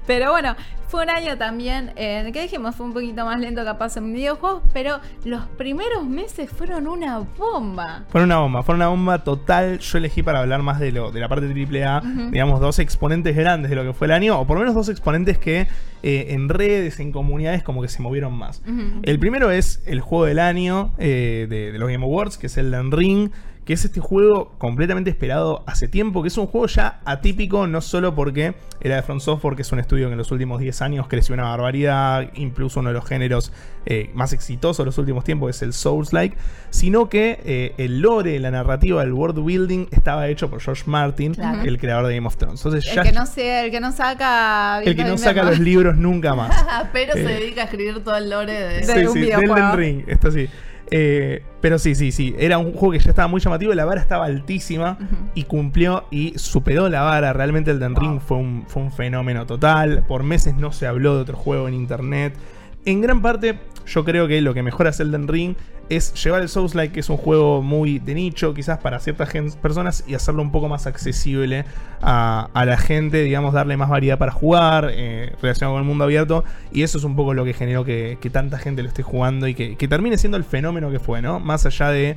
Pero bueno, Fue un año también en el que dijimos fue un poquito más lento capaz en videojuegos, pero los primeros meses fueron una bomba. Fueron una bomba, fueron una bomba total. Yo elegí para hablar más de lo de la parte AAA, digamos, dos exponentes grandes de lo que fue el año, o por lo menos dos exponentes que eh, en redes, en comunidades, como que se movieron más. El primero es el juego del año eh, de, de los Game Awards, que es el Ring que es este juego completamente esperado hace tiempo, que es un juego ya atípico, no solo porque era de Front Software, que es un estudio que en los últimos 10 años creció una barbaridad, incluso uno de los géneros eh, más exitosos de los últimos tiempos es el Souls-like, sino que eh, el lore, la narrativa, el world building estaba hecho por George Martin, el creador de Game of Thrones. Entonces, el, que no el que no saca... El que no saca los libros nunca más. Pero se eh, dedica a escribir todo el lore de, de un videojuego. Ring, esto sí. Eh, pero sí, sí, sí. Era un juego que ya estaba muy llamativo. La vara estaba altísima y cumplió y superó la vara. Realmente el Den Ring fue un, fue un fenómeno total. Por meses no se habló de otro juego en internet. En gran parte, yo creo que lo que mejora Elden Ring es llevar el Souls-like, que es un juego muy de nicho, quizás para ciertas personas, y hacerlo un poco más accesible a, la gente, digamos, darle más variedad para jugar, eh, relacionado con el mundo abierto. Y eso es un poco lo que generó que, tanta gente lo esté jugando y que, que, termine siendo el fenómeno que fue, ¿no? Más allá de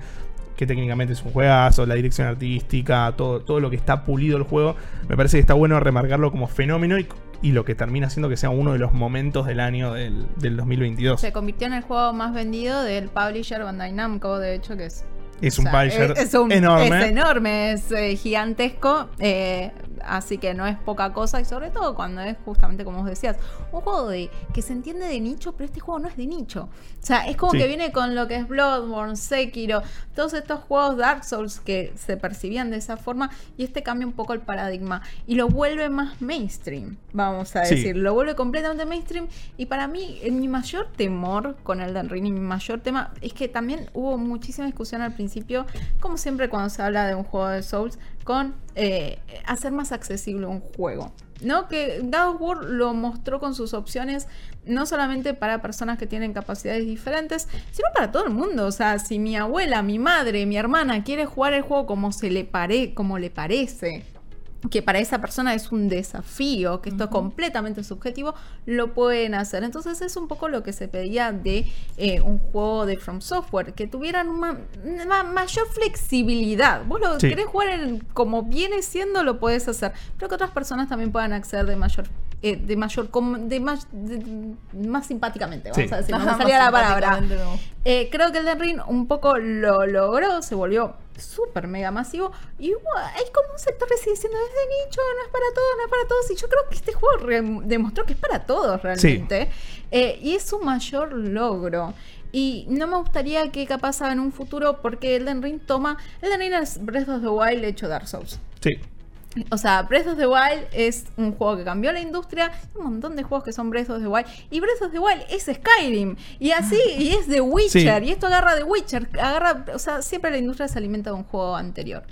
que técnicamente es un juegazo, la dirección artística, todo, todo lo que está pulido el juego, me parece que está bueno remarcarlo como fenómeno y, lo que termina siendo que sea uno de los momentos del año del, 2022. Se convirtió en el juego más vendido del publisher Bandai Namco, de hecho, que es es un publisher enorme. Es enorme, es eh, gigantesco. Eh, así que no es poca cosa. Y sobre todo cuando es justamente como vos decías, un juego de que se entiende de nicho, pero este juego no es de nicho. O sea, es como que viene con lo que es Bloodborne, Sekiro, todos estos juegos Dark Souls que se percibían de esa forma. Y este cambia un poco el paradigma. Y lo vuelve más mainstream, vamos a decir. Lo vuelve completamente mainstream. Y para mí, mi mayor temor con el Ring y mi mayor tema es que también hubo muchísima discusión al principio como siempre cuando se habla de un juego de Souls, con eh, hacer más accesible un juego. ¿no? Que God lo mostró con sus opciones, no solamente para personas que tienen capacidades diferentes, sino para todo el mundo. O sea, si mi abuela, mi madre, mi hermana quiere jugar el juego como se le pare, como le parece, que para esa persona es un desafío, que esto es completamente subjetivo, lo pueden hacer. Entonces es un poco lo que se pedía de eh, un juego de From Software, que tuvieran una, mayor flexibilidad. Vos lo querés jugar como viene siendo, lo puedes hacer, pero que otras personas también puedan acceder de mayor eh, de mayor de más más simpáticamente vamos a decir no salía la palabra eh, creo que el de Ring un poco lo logró se volvió súper mega masivo. Y hay como un sector que sigue diciendo, es de nicho, no es para todos, no es para todos. Y yo creo que este juego demostró que es para todos realmente. Eh, y es un mayor logro. Y no me gustaría que capaz en un futuro, porque Elden Ring toma. Elden Ring es Breath of the Wild hecho Dark Souls. Sí. O sea, Breath of the Wild es un juego que cambió la industria. Hay un montón de juegos que son Breath of the Wild. Y Breath of the Wild es Skyrim. Y así, y es The Witcher. Y esto agarra The Witcher. Agarra, o sea, siempre la industria se alimenta de un juego anterior.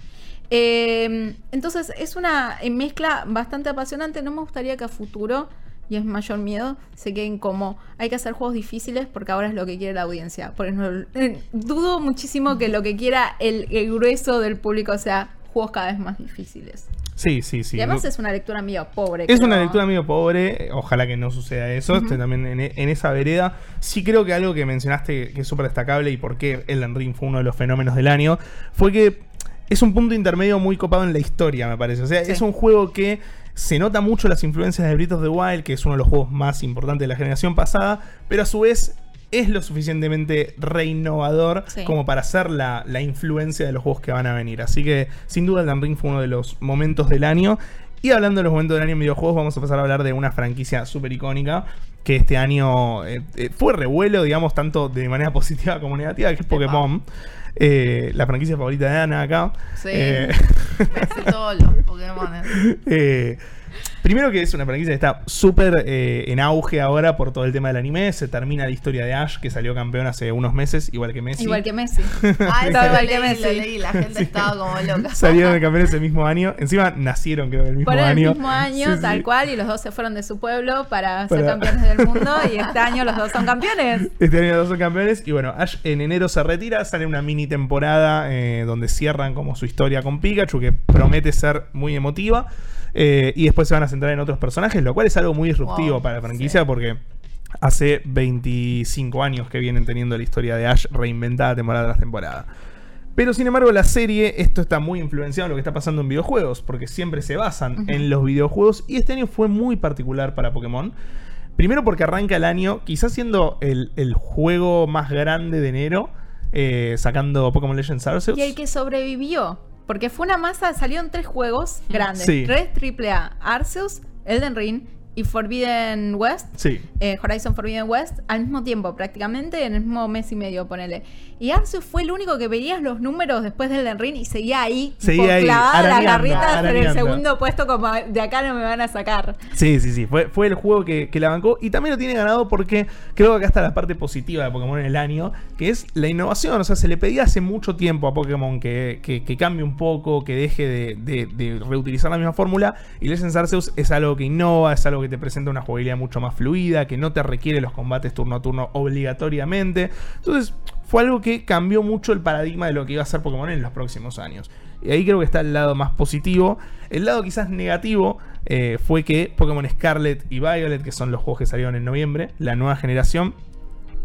Em, entonces, es una mezcla bastante apasionante. No me gustaría que a futuro, y es mayor miedo, se queden como hay que hacer juegos difíciles porque ahora es lo que quiere la audiencia. Por eso, eh, dudo muchísimo que lo que quiera el, el grueso del público sea juegos cada vez más difíciles. Sí, sí, sí. Y además es una lectura medio pobre. Es una lectura medio pobre. Ojalá que no suceda eso. Estoy también en, esa vereda. Sí creo que algo que mencionaste que es súper destacable y por qué Elden Ring fue uno de los fenómenos del año fue que es un punto intermedio muy copado en la historia, me parece. O sea, es un juego que se nota mucho las influencias de Breath of the Wild, que es uno de los juegos más importantes de la generación pasada, pero a su vez es lo suficientemente reinnovador como para hacer la, influencia de los juegos que van a venir. Así que sin duda el Ring fue uno de los momentos del año. Y hablando de los momentos del año en videojuegos, vamos a pasar a hablar de una franquicia súper icónica que este año eh, eh, fue revuelo, digamos, tanto de manera positiva como negativa, que es Pokémon. Eh, la franquicia favorita de Ana acá. Sí. todos los Pokémon. Primero que es una franquicia que está súper eh, en auge ahora por todo el tema del anime. Se termina la historia de Ash, que salió campeón hace unos meses, igual que Messi. Igual que Messi. ah, igual que Messi. Lo leí, la gente estaba como loca. Salieron de campeón ese mismo año. Encima nacieron, creo, el mismo año. el mismo año, tal cual, y los dos se fueron de su pueblo para, ser campeones del mundo. Y este año los dos son campeones. Este año los dos son campeones. Y bueno, Ash en enero se retira, sale una mini temporada eh, donde cierran como su historia con Pikachu, que promete ser muy emotiva. Eh, y después se van a centrar en otros personajes, lo cual es algo muy disruptivo Wow, para la franquicia porque hace 25 años que vienen teniendo la historia de Ash reinventada temporada tras temporada. Pero sin embargo, la serie, esto está muy influenciado en lo que está pasando en videojuegos, porque siempre se basan en los videojuegos, y este año fue muy particular para Pokémon. Primero porque arranca el año, quizás siendo el, el juego más grande de enero, eh, sacando Pokémon Legends Arceus. Y el que sobrevivió. Porque fue una masa, salieron tres juegos grandes. Sí. Tres AAA. Arceus, Elden Ring y Forbidden West. Sí. eh, Horizon Forbidden West al mismo tiempo, prácticamente en el mismo mes y medio, ponele. Y Arceus fue el único que veías los números después del Elden Ring y seguía ahí, Seguía ahí, clavada arañando, garritas en el segundo puesto, como de acá no me van a sacar. Sí, sí, sí. Fue, fue el juego que, que la bancó. Y también lo tiene ganado porque creo que acá está la parte positiva de Pokémon en el año, que es la innovación. O sea, se le pedía hace mucho tiempo a Pokémon que, que- que cambie un poco, que deje de, de- de reutilizar la misma fórmula. Y Legends Arceus es algo que innova, es algo que te presenta una jugabilidad mucho más fluida, que no te requiere los combates turno a turno obligatoriamente. Entonces, fue algo que cambió mucho el paradigma de lo que iba a ser Pokémon en los próximos años. Y ahí creo que está el lado más positivo. El lado quizás negativo eh, fue que Pokémon Scarlet y Violet, que son los juegos que salieron en noviembre, la nueva generación,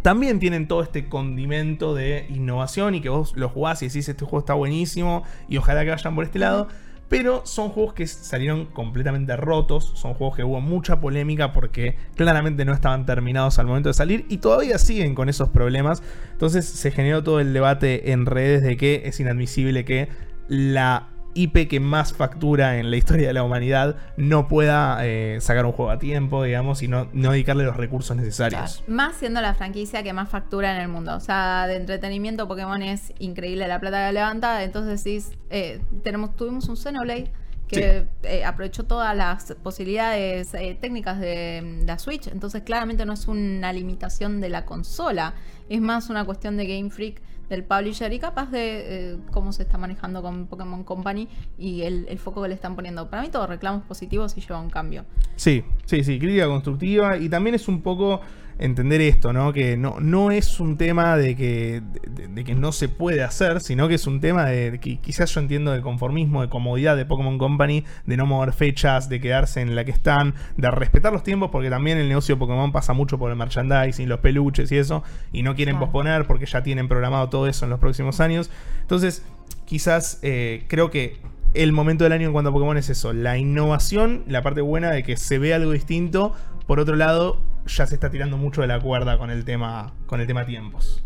también tienen todo este condimento de innovación y que vos lo jugás y decís este juego está buenísimo y ojalá que vayan por este lado. Pero son juegos que salieron completamente rotos, son juegos que hubo mucha polémica porque claramente no estaban terminados al momento de salir y todavía siguen con esos problemas. Entonces se generó todo el debate en redes de que es inadmisible que la IP que más factura en la historia de la humanidad no pueda eh, sacar un juego a tiempo, digamos, y no, no dedicarle los recursos necesarios. Más siendo la franquicia que más factura en el mundo. O sea, de entretenimiento Pokémon es increíble la plata que levanta. Entonces decís, eh, tenemos, tuvimos un Xenoblade que eh, aprovechó todas las posibilidades eh, técnicas de, la Switch. Entonces claramente no es una limitación de la consola. Es más una cuestión de Game Freak del publisher y capaz de eh, cómo se está manejando con Pokémon Company y el, el foco que le están poniendo. Para mí todos reclamos positivos y lleva un cambio. Sí, sí, sí, crítica constructiva y también es un poco entender esto, ¿no? Que no, no es un tema de que, de, de que no se puede hacer, sino que es un tema de que quizás yo entiendo de conformismo, de comodidad de Pokémon Company, de no mover fechas, de quedarse en la que están, de respetar los tiempos, porque también el negocio de Pokémon pasa mucho por el merchandising, los peluches y eso, y no quieren Claro. posponer porque ya tienen programado todo eso en los próximos años. Entonces, quizás eh, creo que el momento del año en cuanto a Pokémon es eso, la innovación, la parte buena de que se ve algo distinto. Por otro lado, ya se está tirando mucho de la cuerda con el tema, con el tema tiempos.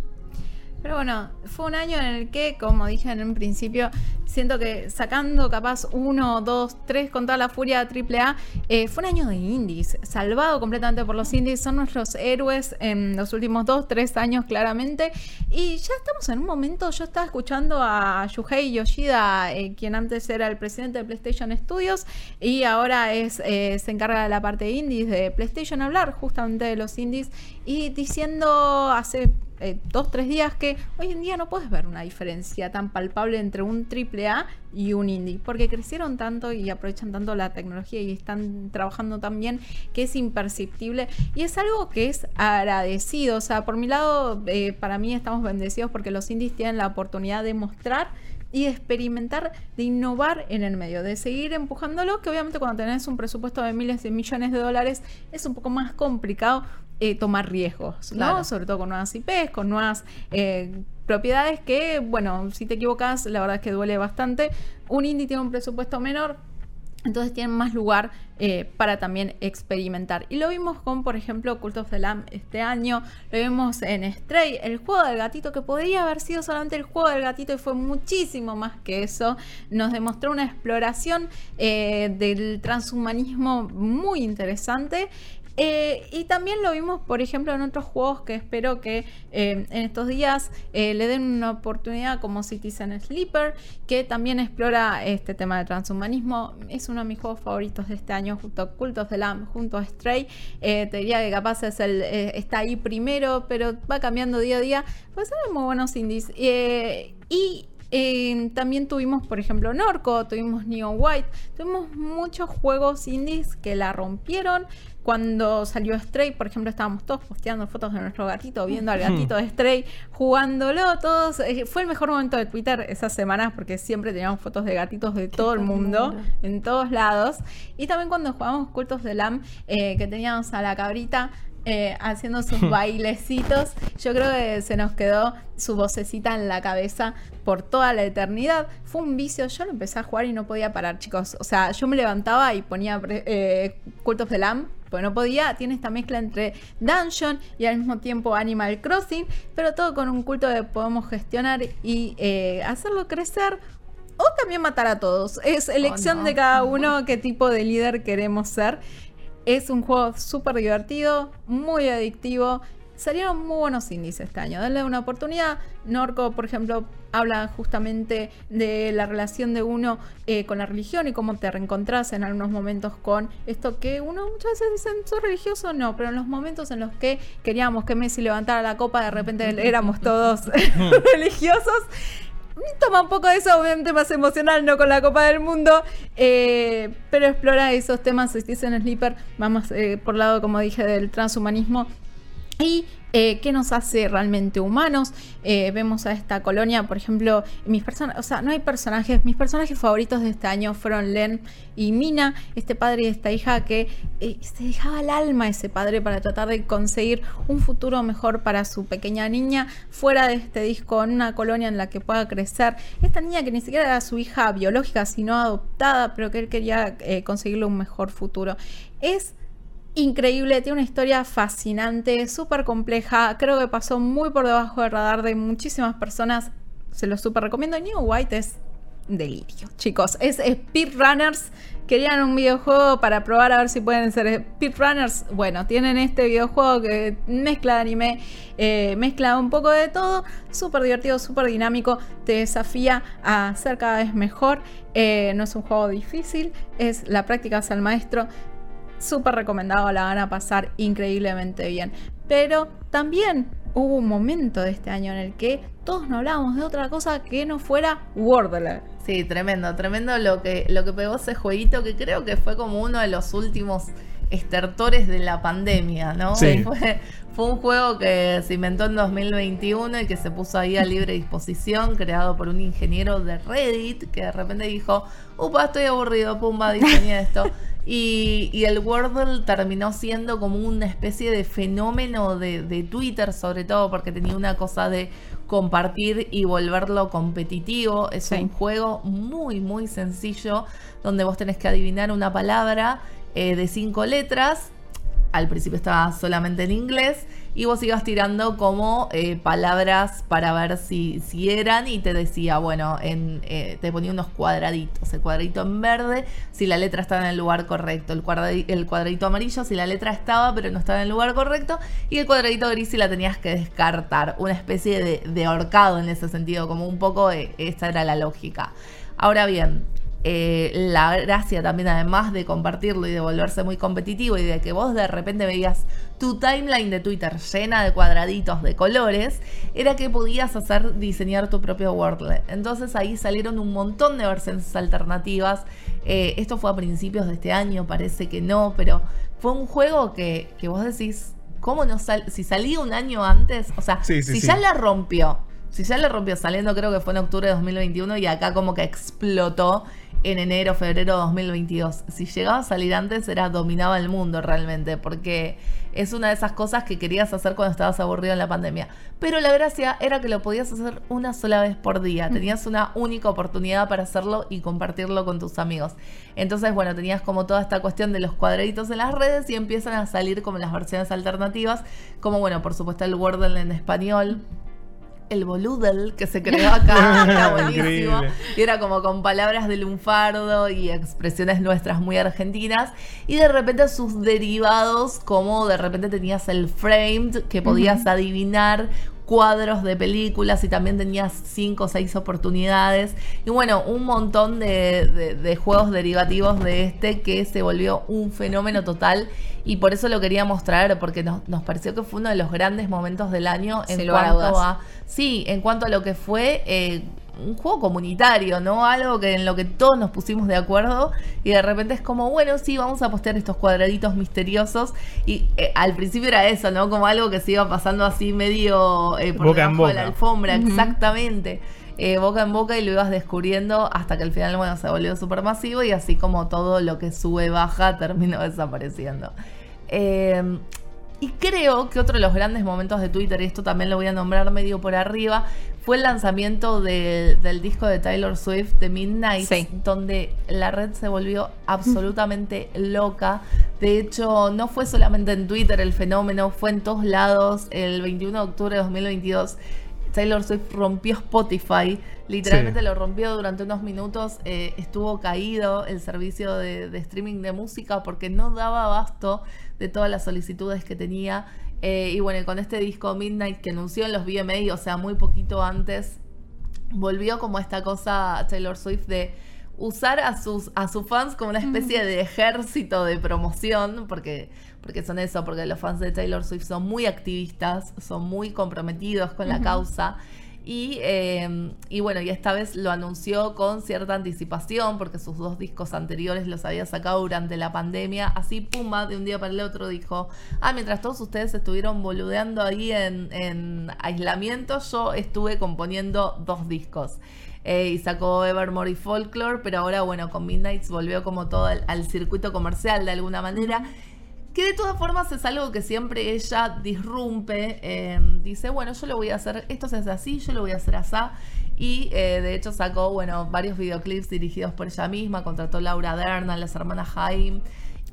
Pero bueno, fue un año en el que, como dije en un principio, siento que sacando capaz uno, dos, tres con toda la furia AAA, eh, fue un año de indies, salvado completamente por los indies, son nuestros héroes en los últimos dos, tres años claramente. Y ya estamos en un momento, yo estaba escuchando a Yuhei Yoshida, eh, quien antes era el presidente de PlayStation Studios y ahora es, eh, se encarga de la parte de indies de PlayStation, hablar justamente de los indies y diciendo hace eh, dos, tres días que hoy en día no puedes ver una diferencia tan palpable entre un AAA y un indie, porque crecieron tanto y aprovechan tanto la tecnología y están trabajando tan bien que es imperceptible y es algo que es agradecido. O sea, por mi lado, eh, para mí estamos bendecidos porque los indies tienen la oportunidad de mostrar y de experimentar, de innovar en el medio, de seguir empujándolo, que obviamente cuando tenés un presupuesto de miles de millones de dólares es un poco más complicado eh, tomar riesgos, ¿no? Claro. Sobre todo con nuevas IPs, con nuevas eh, propiedades que, bueno, si te equivocas, la verdad es que duele bastante. Un indie tiene un presupuesto menor, entonces tienen más lugar eh, para también experimentar. Y lo vimos con, por ejemplo, Cult of the Lamb este año. Lo vimos en Stray, el juego del gatito, que podría haber sido solamente el juego del gatito y fue muchísimo más que eso. Nos demostró una exploración eh, del transhumanismo muy interesante. Eh, y también lo vimos, por ejemplo, en otros juegos que espero que eh, en estos días eh, le den una oportunidad como Citizen Sleeper, que también explora este tema de transhumanismo. Es uno de mis juegos favoritos de este año, junto a Cult of the Lamb, junto a Stray. Te diría que capaz está ahí primero, pero va cambiando día a día. Pues son muy buenos indies. Y también tuvimos, por ejemplo, Norco, tuvimos Neon White, tuvimos muchos juegos indies que la rompieron. Cuando salió Stray, por ejemplo, estábamos todos posteando fotos de nuestro gatito, viendo al gatito de Stray, jugándolo todos. Eh, fue el mejor momento de Twitter esas semanas porque siempre teníamos fotos de gatitos de todo el mundo, en todos lados. Y también cuando jugamos Cultos de Lam, eh, que teníamos a la cabrita eh, haciendo sus bailecitos. Yo creo que se nos quedó su vocecita en la cabeza por toda la eternidad. Fue un vicio. Yo lo empecé a jugar y no podía parar, chicos. O sea, yo me levantaba y ponía eh, Cult of the Pues no podía, tiene esta mezcla entre Dungeon y al mismo tiempo Animal Crossing, pero todo con un culto que podemos gestionar y eh, hacerlo crecer o también matar a todos. Es elección Oh, no. de cada uno qué tipo de líder queremos ser. Es un juego súper divertido, muy adictivo. Salieron muy buenos índices este año. Denle una oportunidad. Norco, por ejemplo, habla justamente de la relación de uno eh, con la religión y cómo te reencontrás en algunos momentos con esto que uno muchas veces dicen, ¿soy religioso? No, pero en los momentos en los que queríamos que Messi levantara la copa, de repente éramos todos religiosos. Toma un poco de eso, obviamente más emocional, no con la Copa del Mundo, eh, pero explora esos temas, Citizen Sleeper, vamos eh, por lado, como dije, del transhumanismo y eh, qué nos hace realmente humanos. Eh, vemos a esta colonia, por ejemplo, mis personas, o sea, no hay personajes, mis personajes favoritos de este año fueron Len y Mina, este padre y esta hija que eh, se dejaba el alma ese padre para tratar de conseguir un futuro mejor para su pequeña niña fuera de este disco, en una colonia en la que pueda crecer. Esta niña que ni siquiera era su hija biológica, sino adoptada, pero que él quería conseguirle un mejor futuro. Es increíble, tiene una historia fascinante, súper compleja, creo que pasó muy por debajo del radar de muchísimas personas, se lo súper recomiendo. New White es delirio, chicos, es speedrunners, querían un videojuego para probar a ver si pueden ser speedrunners, bueno, tienen este videojuego que mezcla de anime, eh, mezcla un poco de todo, súper divertido, súper dinámico, te desafía a ser cada vez mejor, eh, no es un juego difícil, es la práctica hacia el maestro, súper recomendado, la van a pasar increíblemente bien. Pero también hubo un momento de este año en el que todos no hablábamos de otra cosa que no fuera Wordle. Sí, tremendo, tremendo lo que, lo que pegó ese jueguito que creo que fue como uno de los últimos estertores de la pandemia, ¿no? Sí. Fue, fue un juego que se inventó en 2021 y que se puso ahí a libre disposición, creado por un ingeniero de Reddit que de repente dijo, upa, estoy aburrido, pumba, diseñé esto. Y, y el Wordle terminó siendo como una especie de fenómeno de, de Twitter, sobre todo porque tenía una cosa de compartir y volverlo competitivo. Es Sí. un juego muy, muy sencillo donde vos tenés que adivinar una palabra eh, de cinco letras. Al principio estaba solamente en inglés y vos ibas tirando como eh, palabras para ver si, si eran y te decía, bueno, en, eh, te ponía unos cuadraditos, el cuadradito en verde si la letra estaba en el lugar correcto, el, cuadradi- el cuadradito amarillo si la letra estaba pero no estaba en el lugar correcto y el cuadradito gris si la tenías que descartar, una especie de, de ahorcado en ese sentido, como un poco eh, esta era la lógica. Ahora bien, eh, la gracia también, además de compartirlo y de volverse muy competitivo y de que vos de repente veías tu timeline de Twitter llena de cuadraditos de colores, era que podías hacer diseñar tu propio Wordle. Entonces ahí salieron un montón de versiones alternativas. Eh, esto fue a principios de este año, parece que no, pero fue un juego que, que vos decís, ¿cómo no sal si salía un año antes? O sea, Sí, sí, si sí. ya la rompió, si ya la rompió saliendo, creo que fue en octubre de 2021 y acá como que explotó en enero, febrero de 2022. Si llegaba a salir antes, era dominaba el mundo realmente, porque es una de esas cosas que querías hacer cuando estabas aburrido en la pandemia. Pero la gracia era que lo podías hacer una sola vez por día. Tenías una única oportunidad para hacerlo y compartirlo con tus amigos. Entonces, bueno, tenías como toda esta cuestión de los cuadraditos en las redes y empiezan a salir como las versiones alternativas, como bueno, por supuesto el Wordle en español, el Boludel que se creó acá, está buenísimo. Increíble. Y era como con palabras de lunfardo y expresiones nuestras muy argentinas. Y de repente sus derivados, como de repente tenías el framed, que podías adivinar cuadros de películas y también tenías cinco o seis oportunidades. Y bueno, un montón de, de- de juegos derivativos de este que se volvió un fenómeno total. Y por eso lo queríamos traer, porque nos, nos pareció que fue uno de los grandes momentos del año en cuanto a Sí, en cuanto a lo que fue eh, un juego comunitario, ¿no? Algo que en lo que todos nos pusimos de acuerdo y de repente es como, bueno, sí, vamos a postear estos cuadraditos misteriosos y eh, al principio era eso, ¿no? Como algo que se iba pasando así medio eh, por Boca en debajo de la boca. alfombra, exactamente. Eh, boca en boca y lo ibas descubriendo hasta que al final, bueno, se volvió súper masivo y así como todo lo que sube, baja, terminó desapareciendo. Eh, y creo que otro de los grandes momentos de Twitter, y esto también lo voy a nombrar medio por arriba, fue el lanzamiento de- del disco de Taylor Swift, de Midnight, Sí. donde la red se volvió absolutamente loca. De hecho, no fue solamente en Twitter el fenómeno, fue en todos lados. El 21 de octubre de 2022, Taylor Swift rompió Spotify, literalmente Sí. lo rompió durante unos minutos, eh, estuvo caído el servicio de, de streaming de música porque no daba abasto de todas las solicitudes que tenía. Eh, y bueno, con este disco Midnight que anunció en los VMA, o sea, muy poquito antes, volvió como esta cosa Taylor Swift de usar a sus, a sus fans como una especie de ejército de promoción, porque, porque son eso, porque los fans de Taylor Swift son muy activistas, son muy comprometidos con la causa. Y, eh, y bueno, y esta vez lo anunció con cierta anticipación, porque sus dos discos anteriores los había sacado durante la pandemia. Así, Puma, de un día para el otro dijo, ah, mientras todos ustedes estuvieron boludeando ahí en, en aislamiento, yo estuve componiendo dos discos. Eh, y sacó Evermore y Folklore, pero ahora, bueno, con Midnights volvió como todo al, al circuito comercial de alguna manera. Que de todas formas es algo que siempre ella disrumpe. eh, dice, bueno, yo lo voy a hacer, esto se hace así, yo lo voy a hacer así. Y eh, de hecho sacó, bueno, varios videoclips dirigidos por ella misma. Contrató Laura Dern, a las hermanas Haim.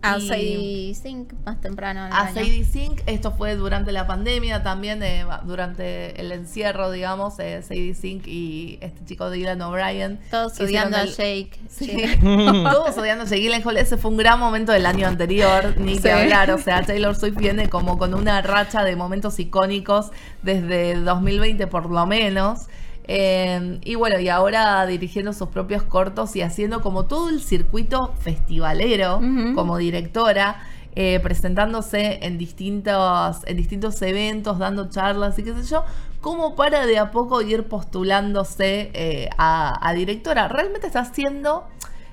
A y- Sadie Sink más temprano. a. Sadie Sink, esto fue durante la pandemia también, eh, durante el encierro, digamos, eh, Sadie Sink y este chico Dylan O'Brien. Todos odiando a Jake. Sí. Todos odiando a Gyllenhaal. Ese fue un gran momento del año anterior, ni Sí. que hablar. O sea, Taylor Swift viene como con una racha de momentos icónicos desde 2020 por lo menos. Eh, y bueno, y ahora dirigiendo sus propios cortos y haciendo como todo el circuito festivalero como directora. eh, presentándose en distintos, en distintos eventos, dando charlas y qué sé yo, como para de a poco ir postulándose eh, a, a directora. Realmente está haciendo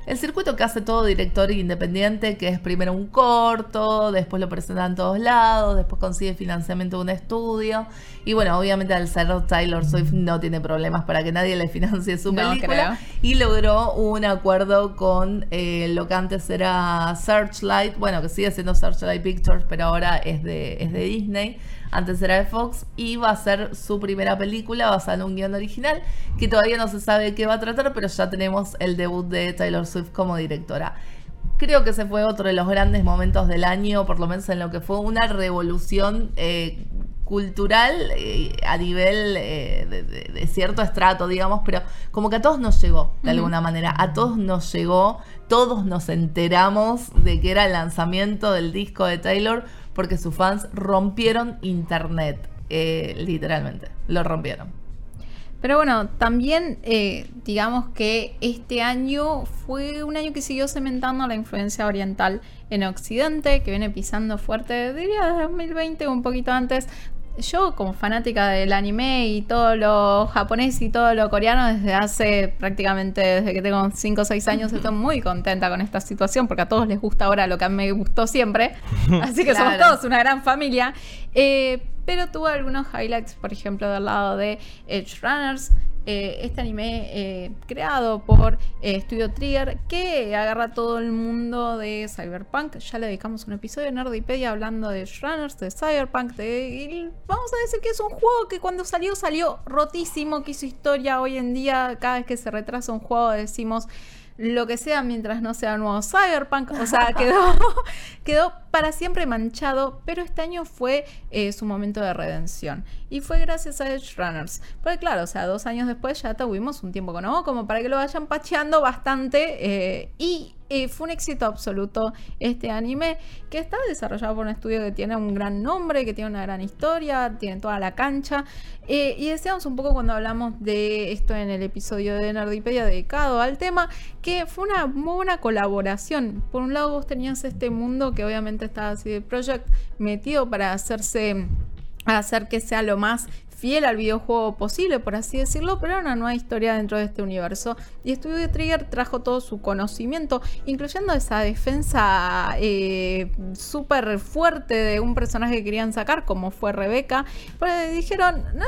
el circuito que hace todo director independiente, que es primero un corto, después lo presenta en todos lados, después consigue financiamiento de un estudio. Y bueno, obviamente al ser Taylor Swift no tiene problemas para que nadie le financie su No película. creo. Y logró un acuerdo con eh, lo que antes era Searchlight, bueno, que sigue siendo Searchlight Pictures, pero ahora es de, es de Disney. Antes era de Fox y va a ser su primera película basada en un guion original que todavía no se sabe qué va a tratar, pero ya tenemos el debut de Taylor Swift como directora. Creo que ese fue otro de los grandes momentos del año, por lo menos en lo que fue una revolución eh, cultural eh, a nivel eh, de, de- de cierto estrato, digamos, pero como que a todos nos llegó, de alguna manera, a todos nos llegó, todos nos enteramos de que era el lanzamiento del disco de Taylor porque sus fans rompieron internet, eh, literalmente, lo rompieron. Pero bueno, también eh, digamos que este año fue un año que siguió cementando la influencia oriental en Occidente, que viene pisando fuerte, diría desde 2020 un poquito antes. Yo como fanática del anime y todo lo japonés y todo lo coreano desde hace prácticamente desde que tengo 5 o 6 años estoy muy contenta con esta situación porque a todos les gusta ahora lo que a mí me gustó siempre. Así que somos todos una gran familia. Eh, pero tuvo algunos highlights, por ejemplo, del lado de Edge Runners, eh, este anime eh, creado por eh, Studio Trigger que agarra todo el mundo de Cyberpunk. Ya le dedicamos un episodio en Nerdipedia hablando de Edge Runners, de Cyberpunk. De, y vamos a decir que es un juego que cuando salió, salió rotísimo, que hizo historia. Hoy en día, cada vez que se retrasa un juego, decimos lo que sea mientras no sea nuevo Cyberpunk. O sea, quedó, quedó para siempre manchado, pero este año fue eh, su momento de redención. Y fue gracias a Edge Runners. Porque claro, o sea, dos años después ya tuvimos un tiempo ¿no? como para que lo vayan pacheando bastante. eh, y eh, fue un éxito absoluto este anime, que está desarrollado por un estudio que tiene un gran nombre, que tiene una gran historia, tiene toda la cancha. Eh, y decíamos un poco cuando hablamos de esto en el episodio de Nerdipedia dedicado al tema, que fue una muy buena colaboración. Por un lado vos tenías este mundo que obviamente estaba así de Project metido para hacerse hacer que sea lo más fiel al videojuego posible, por así decirlo, pero era una nueva historia dentro de este universo. Y Studio Trigger trajo todo su conocimiento, incluyendo esa defensa eh, súper fuerte de un personaje que querían sacar, como fue Rebeca. Porque dijeron, no,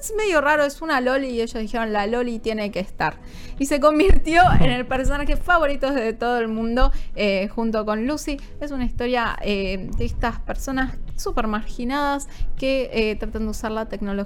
es medio raro, es una Loli, y ellos dijeron, la Loli tiene que estar. Y se convirtió en el personaje favorito de todo el mundo, eh, junto con Lucy. Es una historia eh, de estas personas súper marginadas que eh, tratan de usar la tecnología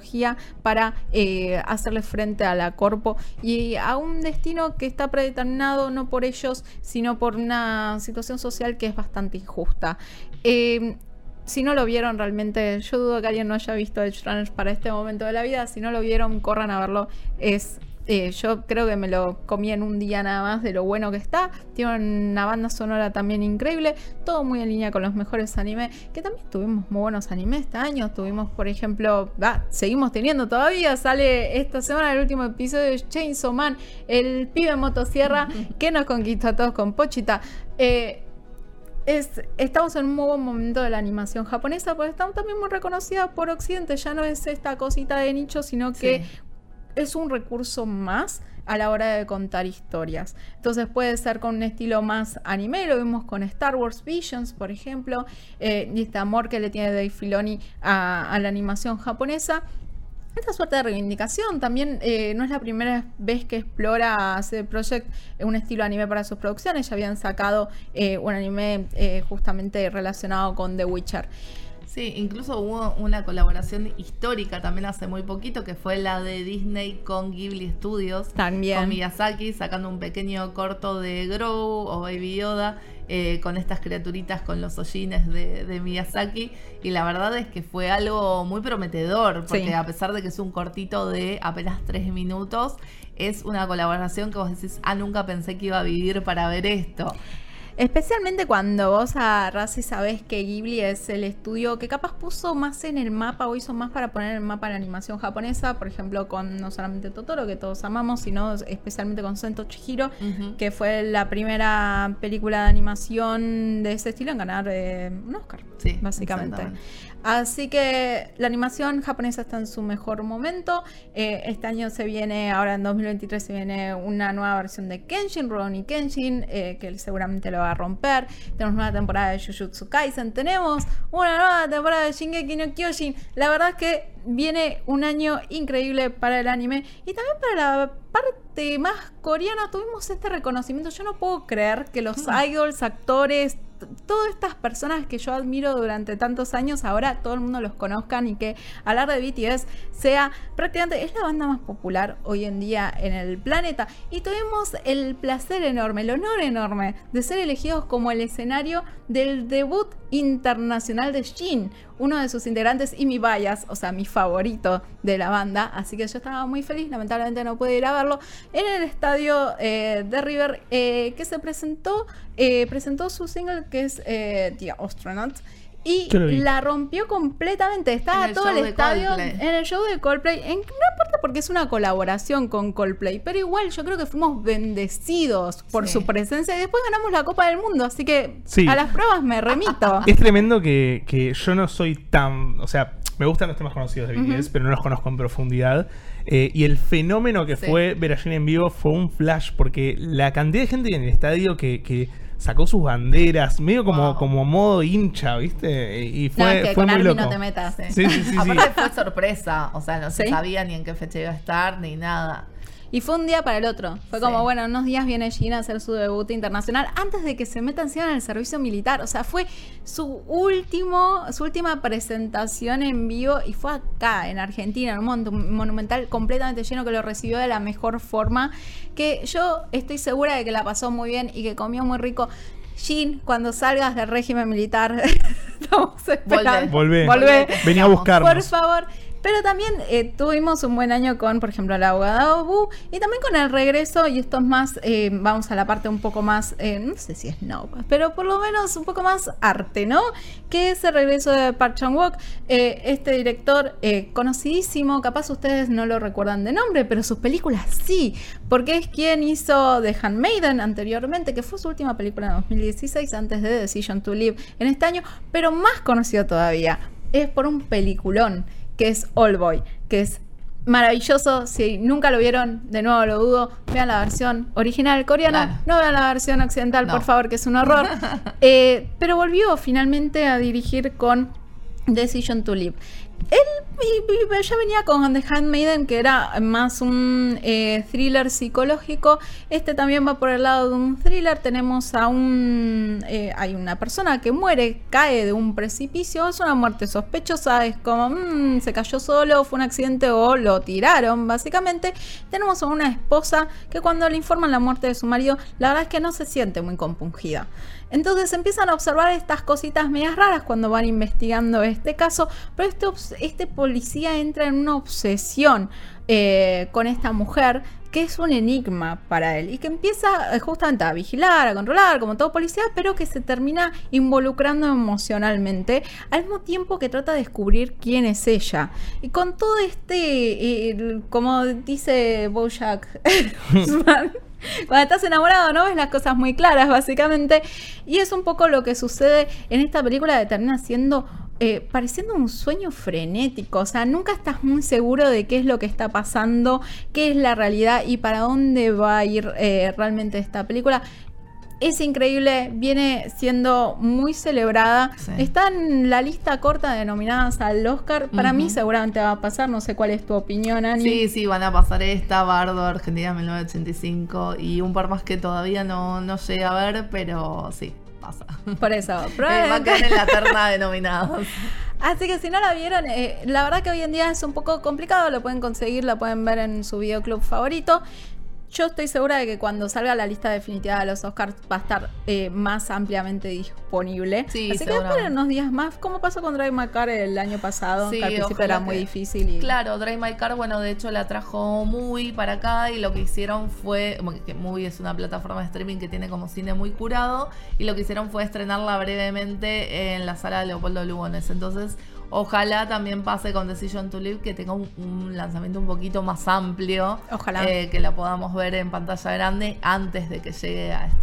para eh, hacerle frente a la corpo y a un destino que está predeterminado no por ellos, sino por una situación social que es bastante injusta. Eh, si no lo vieron realmente, yo dudo que alguien no haya visto Edge Runners para este momento de la vida. Si no lo vieron, corran a verlo. Es eh, yo creo que me lo comí en un día nada más de lo bueno que está. Tiene una banda sonora también increíble. Todo muy en línea con los mejores animes. Que también tuvimos muy buenos animes este año. Tuvimos, por ejemplo, ah, seguimos teniendo todavía. Sale esta semana el último episodio de Chainsaw Man. El pibe motosierra que nos conquistó a todos con Pochita. Eh, es, estamos en un nuevo momento de la animación japonesa, porque estamos también muy reconocida por Occidente. Ya no es esta cosita de nicho, sino que Sí. Es un recurso más a la hora de contar historias. Entonces puede ser con un estilo más anime, lo vimos con Star Wars Visions, por ejemplo, eh, y este amor que le tiene Dave Filoni a, la animación japonesa. Esta suerte de reivindicación también eh, no es la primera vez que explora CD Projekt un estilo anime para sus producciones. Ya habían sacado eh, un anime eh, justamente relacionado con The Witcher. Sí, incluso hubo una colaboración histórica también hace muy poquito, que fue la de Disney con Ghibli Studios. También. Con Miyazaki sacando un pequeño corto de Grow o Baby Yoda eh, con estas criaturitas con los hollines de, de Miyazaki. Y la verdad es que fue algo muy prometedor, porque Sí. a pesar de que es un cortito de apenas tres minutos, es una colaboración que vos decís, ah, nunca pensé que iba a vivir para ver esto. Especialmente cuando vos agarrás y sabés que Ghibli es el estudio que capaz puso más en el mapa o hizo más para poner en el mapa la animación japonesa, por ejemplo con no solamente Totoro, que todos amamos, sino especialmente con Sento Chihiro, que fue la primera película de animación de ese estilo en ganar eh, un Oscar, Sí, básicamente. Así que la animación japonesa está en su mejor momento. Eh, este año se viene, ahora en 2023 se viene una nueva versión de Kenshin, Rurouni Kenshin, eh, que seguramente lo va a romper. Tenemos nueva temporada de Jujutsu Kaisen. Tenemos una nueva temporada de Shingeki no Kyojin. La verdad es que viene un año increíble para el anime y también para la parte más coreana. Tuvimos este reconocimiento. Yo no puedo creer que los idols, actores, todas estas personas que yo admiro durante tantos años, ahora todo el mundo los conozcan y que hablar de BTS sea prácticamente, es la banda más popular hoy en día en el planeta. Y tuvimos el placer enorme, el honor enorme de ser elegidos como el escenario del debut internacional de Shin, uno de sus integrantes y mi bias, o sea, mi favorito de la banda. Así que yo estaba muy feliz, lamentablemente no pude ir a verlo, en el estadio eh, de River eh, que se presentó, eh, presentó su single que es eh, The Astronaut. Y la rompió completamente. Estaba el todo el estadio Coldplay. en el show de Coldplay. En gran parte porque es una colaboración con Coldplay. Pero igual yo creo que fuimos bendecidos por Sí. su presencia. Y después ganamos la Copa del Mundo. Así que Sí. a las pruebas me remito. Es tremendo que, que yo no soy tan. O sea, me gustan los temas conocidos de BTS, pero no los conozco en profundidad. Eh, y el fenómeno que Sí. fue ver a Jin en vivo fue un flash, porque la cantidad de gente en el estadio que, que sacó sus banderas, medio como, Wow. como modo hincha, ¿viste? Y No, fue, es que fue con muy Army loco. no te metas. Sí. Sí, sí, sí, sí. Aparte fue sorpresa, o sea, no se ¿Sí? sabía ni en qué fecha iba a estar, ni nada. Y fue un día para el otro. Fue Sí. como, bueno, en unos días viene Gina a hacer su debut internacional antes de que se meta encima en el servicio militar. O sea, fue su último, su última presentación en vivo y fue acá, en Argentina, en un mon- monumental completamente lleno que lo recibió de la mejor forma. Que yo estoy segura de que la pasó muy bien y que comió muy rico. Jean, cuando salgas del régimen militar, estamos esperando. Volvé. Volvé. Venía a Por buscarnos. favor. Pero también eh, tuvimos un buen año con, por ejemplo, la abogada Wu y también con el regreso, y esto es más, eh, vamos a la parte un poco más, eh, no sé si es no, pero por lo menos un poco más arte, ¿no? Que es el regreso de Park Chan-wook, este director conocidísimo, capaz ustedes no lo recuerdan de nombre, pero sus películas sí, porque es quien hizo The Handmaiden anteriormente, que fue su última película en 2016 antes de Decision to Live en este año, pero más conocido todavía, es por un peliculón que es All Boy. que es maravilloso. Si nunca lo vieron, de nuevo lo dudo, vean la versión original coreana, no vean la versión occidental, No. por favor, que es un horror. Eh, pero volvió finalmente a dirigir con Decision to Live. Él ya venía con The Handmaiden, que era más un eh, thriller psicológico. Este también va por el lado de un thriller. Tenemos a un. eh, hay una persona que muere, cae de un precipicio. Es una muerte sospechosa. Es como. mm, se cayó solo, fue un accidente o lo tiraron, básicamente. Tenemos a una esposa que cuando le informan la muerte de su marido, la verdad es que no se siente muy compungida. Entonces empiezan a observar estas cositas medias raras cuando van investigando este caso, pero este, este policía entra en una obsesión eh, con esta mujer que es un enigma para él y que empieza eh, justamente a vigilar, a controlar, como todo policía, pero que se termina involucrando emocionalmente al mismo tiempo que trata de descubrir quién es ella. Y con todo este, eh, como dice Bojack cuando estás enamorado no ves las cosas muy claras, básicamente. Y es un poco lo que sucede en esta película que termina siendo. eh, pareciendo un sueño frenético, o sea, nunca estás muy seguro de qué es lo que está pasando, qué es la realidad y para dónde va a ir eh, realmente esta película. Es increíble, viene siendo muy celebrada. Sí. Está en la lista corta de nominadas al Oscar. Para mí seguramente va a pasar, no sé cuál es tu opinión, Ani. Sí, sí, van a pasar esta, Bardo, Argentina 1985 y un par más que todavía no, no llegué a ver, pero sí, pasa. Por eso, Eh, va a quedar en la terna de nominados. Así que si no la vieron, eh, la verdad que hoy en día es un poco complicado, lo pueden conseguir, la pueden ver en su videoclub favorito. Yo estoy segura de que cuando salga la lista definitiva de los Oscars va a estar eh, más ampliamente disponible. Sí, Así que esperen unos días más, como pasó con Drive My Car el año pasado, Sí, que al principio era muy difícil. Y... Claro, Drive My Car, bueno, de hecho la trajo muy para acá y lo que hicieron fue, que Movie es una plataforma de streaming que tiene como cine muy curado y lo que hicieron fue estrenarla brevemente en la sala de Leopoldo Lugones. Entonces, ojalá también pase con Decision to Live que tenga un, un lanzamiento un poquito más amplio. Ojalá. eh, que la podamos ver en pantalla grande antes de que llegue a streaming.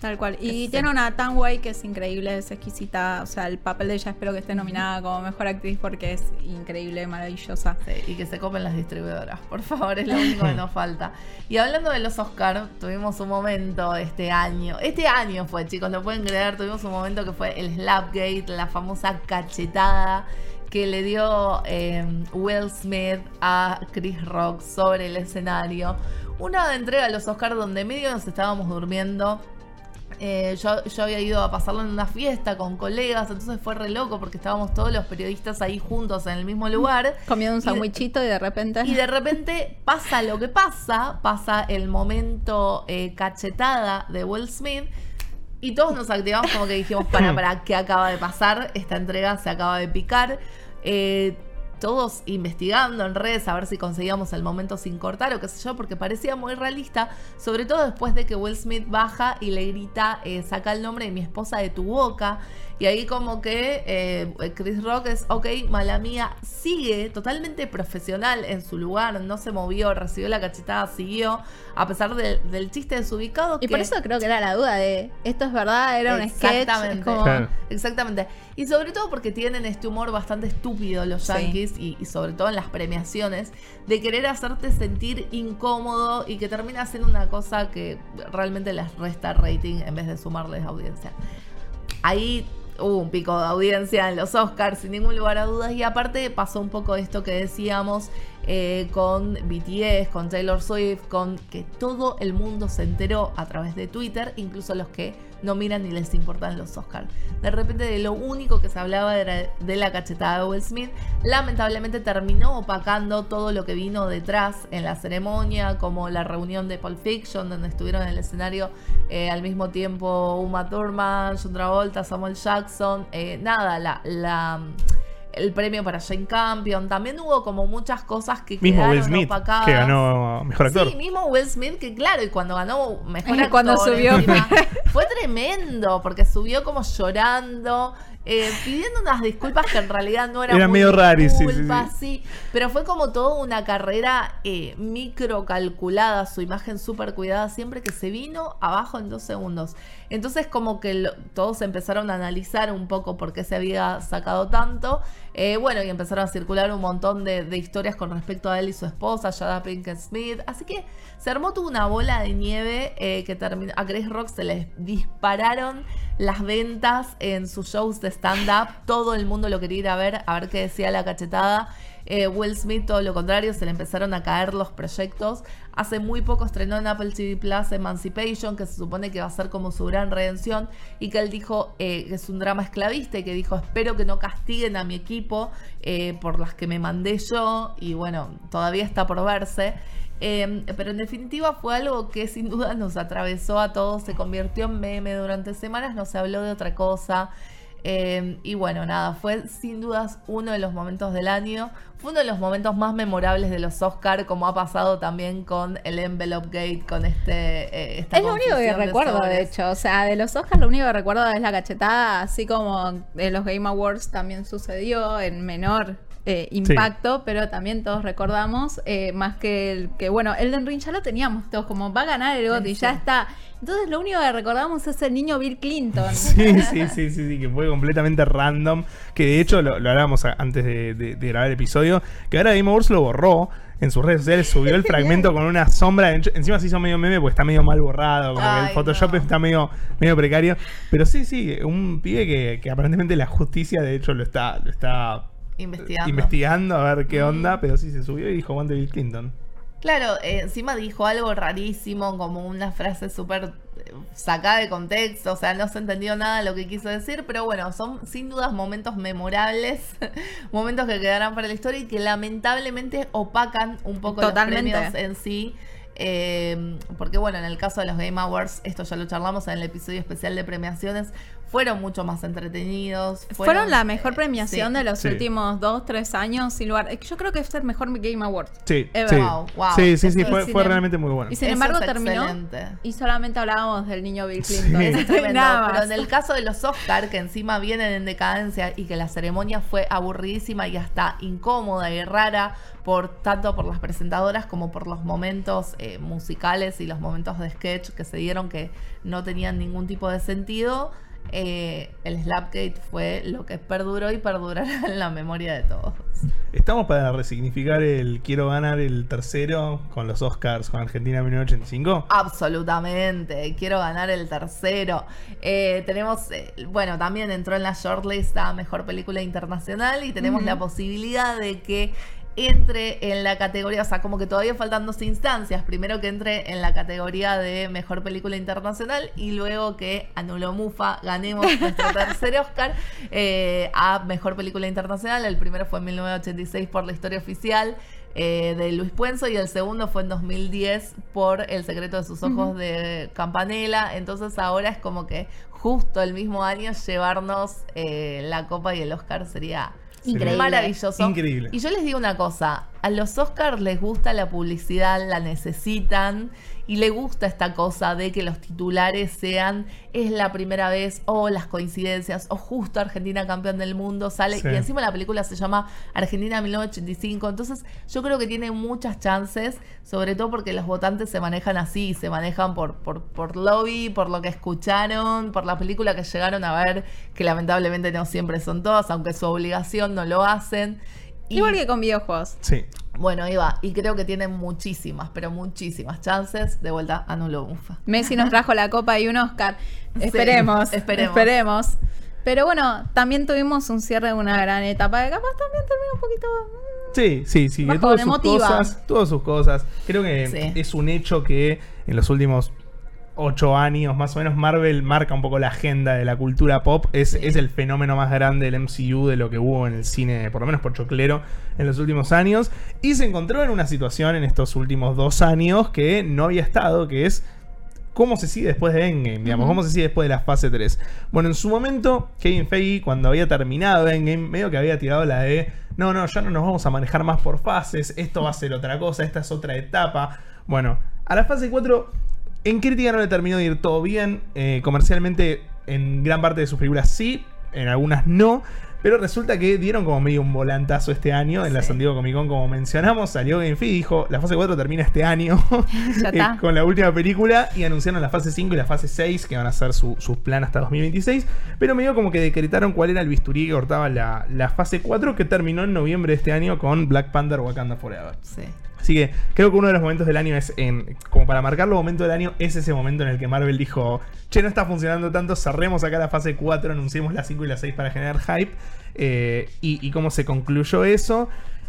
Tal cual. Y tiene una Tanway que es increíble, es exquisita. O sea, el papel de ella espero que esté nominada como mejor actriz porque es increíble, maravillosa. Sí, y que se copen las distribuidoras, por favor, es lo único que nos falta. Y hablando de los Oscar, tuvimos un momento este año, este año fue, chicos, lo pueden creer, tuvimos un momento que fue el Slapgate, la famosa cachetada que le dio eh, Will Smith a Chris Rock sobre el escenario. Una entrega de los Oscar donde medio nos estábamos durmiendo. Eh, yo, yo había ido a pasarlo en una fiesta con colegas, entonces fue re loco porque estábamos todos los periodistas ahí juntos en el mismo lugar. Comiendo un Y sandwichito y de repente. Y de repente pasa lo que pasa, pasa el momento eh, cachetada de Will Smith. Y todos nos activamos como que dijimos, para, para, ¿qué acaba de pasar? Esta entrega se acaba de picar. Eh, todos investigando en redes a ver si conseguíamos el momento sin cortar o qué sé yo, porque parecía muy realista, sobre todo después de que Will Smith baja y le grita, eh, saca el nombre de mi esposa de tu boca. Y ahí como que eh, Chris Rock es, ok, mala mía, sigue totalmente profesional en su lugar, no se movió, recibió la cachetada, siguió, a pesar de- del chiste desubicado. Y que- por eso creo que era la duda de esto es verdad, era un sketch. Como, Claro. Exactamente. Y sobre todo porque tienen este humor bastante estúpido los Sí. yankees y, y sobre todo en las premiaciones de querer hacerte sentir incómodo y que termina siendo una cosa que realmente les resta rating en vez de sumarles audiencia. Ahí hubo un pico de audiencia en los Oscars, sin ningún lugar a dudas. Y aparte pasó un poco esto que decíamos eh, con BTS, con Taylor Swift, con que todo el mundo se enteró a través de Twitter, incluso los que no miran ni les importan los Oscars. De repente de lo único que se hablaba era de la cachetada de Will Smith. Lamentablemente terminó opacando todo lo que vino detrás en la ceremonia, como la reunión de Pulp Fiction, donde estuvieron en el escenario eh, al mismo tiempo Uma Thurman, John Travolta, Samuel Jackson. eh, nada, la, la- el premio para Jane Campion. También hubo como muchas cosas que Mismo quedaron Will Smith, opacadas. que ganó mejor actor. Sí, mismo Will Smith, que claro, y cuando ganó mejor actor, Cuando subió. encima, fue tremendo, porque subió como llorando, eh, pidiendo unas disculpas que en realidad no eran Era muy medio raris, sí, sí, disculpas, sí. sí, pero fue como toda una carrera eh, micro calculada, su imagen súper cuidada, siempre que se vino abajo en dos segundos. Entonces como que lo- todos empezaron a analizar un poco por qué se había sacado tanto. Eh, bueno, y empezaron a circular un montón de, historias con respecto a él y su esposa, Jada Pinkett Smith. Así que se armó toda una bola de nieve eh, que terminó. A Chris Rock se les dispararon las ventas en sus shows de stand-up. Todo el mundo lo quería ir a ver, a ver qué decía la cachetada. Eh, Will Smith, todo lo contrario, se le empezaron a caer los proyectos. Hace muy poco estrenó en Apple TV Plus Emancipation, que se supone que va a ser como su gran redención, y que él dijo eh, que es un drama esclavista y que dijo, espero que no castiguen a mi equipo eh, por las que me mandé yo, y bueno, todavía está por verse. Eh, pero en definitiva fue algo que sin duda nos atravesó a todos, se convirtió en meme durante semanas, no se habló de otra cosa. Eh, y bueno, nada, fue sin dudas uno de los momentos del año. Fue uno de los momentos más memorables de los Oscar, como ha pasado también con el Envelope Gate, con este. eh, esta Es lo único que de recuerdo, de hecho. O sea, de los Oscars lo único que recuerdo es la cachetada, así como de los Game Awards también sucedió en menor eh, impacto, pero también todos recordamos, eh, más que el que, bueno, Elden Ring ya lo teníamos todos, como va a ganar el GOTY, Sí. ya está. Entonces lo único que recordamos es el niño Bill Clinton. Sí, sí, sí, sí, sí, que fue completamente random. Que de hecho lo, lo hablábamos antes de, de- de grabar el episodio. Que ahora Game Awards lo borró en sus redes sociales, subió el fragmento con una sombra. en- Encima se hizo medio meme porque está medio mal borrado. Como que el Photoshop no. está medio, medio precario. Pero sí, sí, un pibe que, que aparentemente la justicia de hecho lo está, lo está Investigando. investigando a ver qué onda. Pero sí se subió y dijo Juan Bill Clinton. Claro, eh, encima dijo algo rarísimo, como una frase súper eh, sacada de contexto, o sea, no se entendió nada de lo que quiso decir, pero bueno, son sin dudas momentos memorables, momentos que quedarán para la historia y que lamentablemente opacan un poco Totalmente. los premios en sí. eh, porque bueno, en el caso de los Game Awards, esto ya lo charlamos en el episodio especial de premiaciones, fueron mucho más entretenidos. Fueron la mejor eh, premiación sí. de los Sí. últimos dos, tres años, sin lugar. Yo creo que es el mejor Game Award. Sí, Ever. sí. Wow, wow. sí, sí, sí, fue, realmente muy bueno. Y sin Eso embargo terminó excelente. y solamente hablábamos del niño Bill Sí. Clinton. Es tremendo, Nada pero en el caso de los Oscar, que encima vienen en decadencia y que la ceremonia fue aburridísima y hasta incómoda y rara, por tanto por las presentadoras como por los momentos eh, musicales y los momentos de sketch que se dieron que no tenían ningún tipo de sentido, eh, el Slapgate fue lo que perduró y perdurará en la memoria de todos. Estamos para resignificar el quiero ganar el tercero con los Oscars con Argentina 1985. Absolutamente, quiero ganar el tercero. Eh, tenemos, eh, bueno, también entró en la shortlist a Mejor Película Internacional y tenemos la posibilidad de que entre en la categoría, o sea, como que todavía faltan dos instancias. Primero que entre en la categoría de Mejor Película Internacional y luego que Anulo Mufa ganemos nuestro tercer Oscar eh, a Mejor Película Internacional. El primero fue en 1986 por La Historia Oficial eh, de Luis Puenzo y el segundo fue en 2010 por El secreto de sus ojos de Campanella. Entonces ahora es como que justo el mismo año llevarnos eh, la copa y el Oscar sería Increíble. maravilloso. Increíble. Y yo les digo una cosa, a los Oscars les gusta la publicidad, la necesitan y le gusta esta cosa de que los titulares sean es la primera vez o las coincidencias o justo Argentina campeón del mundo sale Sí. y encima la película se llama Argentina 1985, entonces yo creo que tiene muchas chances, sobre todo porque los votantes se manejan así, se manejan por, por, por lobby, por lo que escucharon, por la película que llegaron a ver, que lamentablemente no siempre son todas, aunque su obligación no lo hacen. Y, Igual que con videojuegos. Sí. Bueno, va. Y creo que tienen muchísimas, pero muchísimas chances. De vuelta a Nulo Mufa. Messi nos trajo la copa y un Oscar. Sí, Esperemos, esperemos. Pero bueno, también tuvimos un cierre de una gran etapa que capaz también terminó un poquito. mm, Sí, sí, sí, Bajón, tuvo sus cosas, tuvo sus cosas. Creo que Sí. es un hecho que en los últimos ocho años, más o menos, Marvel marca un poco la agenda de la cultura pop. Es, Sí. es el fenómeno más grande del MCU de lo que hubo en el cine, por lo menos por choclero, en los últimos años. Y se encontró en una situación en estos últimos dos años que no había estado, que es cómo se sigue después de Endgame, digamos, cómo se sigue después de la fase 3. Bueno, en su momento, Kevin Feige, cuando había terminado Endgame, medio que había tirado la de, no, no, ya no nos vamos a manejar más por fases, esto va a ser otra cosa, esta es otra etapa. Bueno, a la fase 4, en crítica no le terminó de ir todo bien, eh, comercialmente en gran parte de sus películas sí, en algunas no. Pero resulta que dieron como medio un volantazo este año en la. San Diego Comic Con, como mencionamos. Salió Game y dijo: La fase 4 termina este año Ya está. eh, con la última película. Y anunciaron la fase 5 y la fase 6, que van a ser su, su plan hasta 2026. Pero medio como que decretaron cuál era el bisturí que cortaba la, la fase 4, que terminó en noviembre de este año con Black Panther Wakanda Forever. Sí. Así que creo que uno de los momentos del año es, en, como para marcar los momentos del año, es ese momento en el que Marvel dijo, che, no está funcionando tanto, cerremos acá la fase 4, anunciemos la 5 y la 6 para generar hype. eh, y, y cómo se concluyó eso.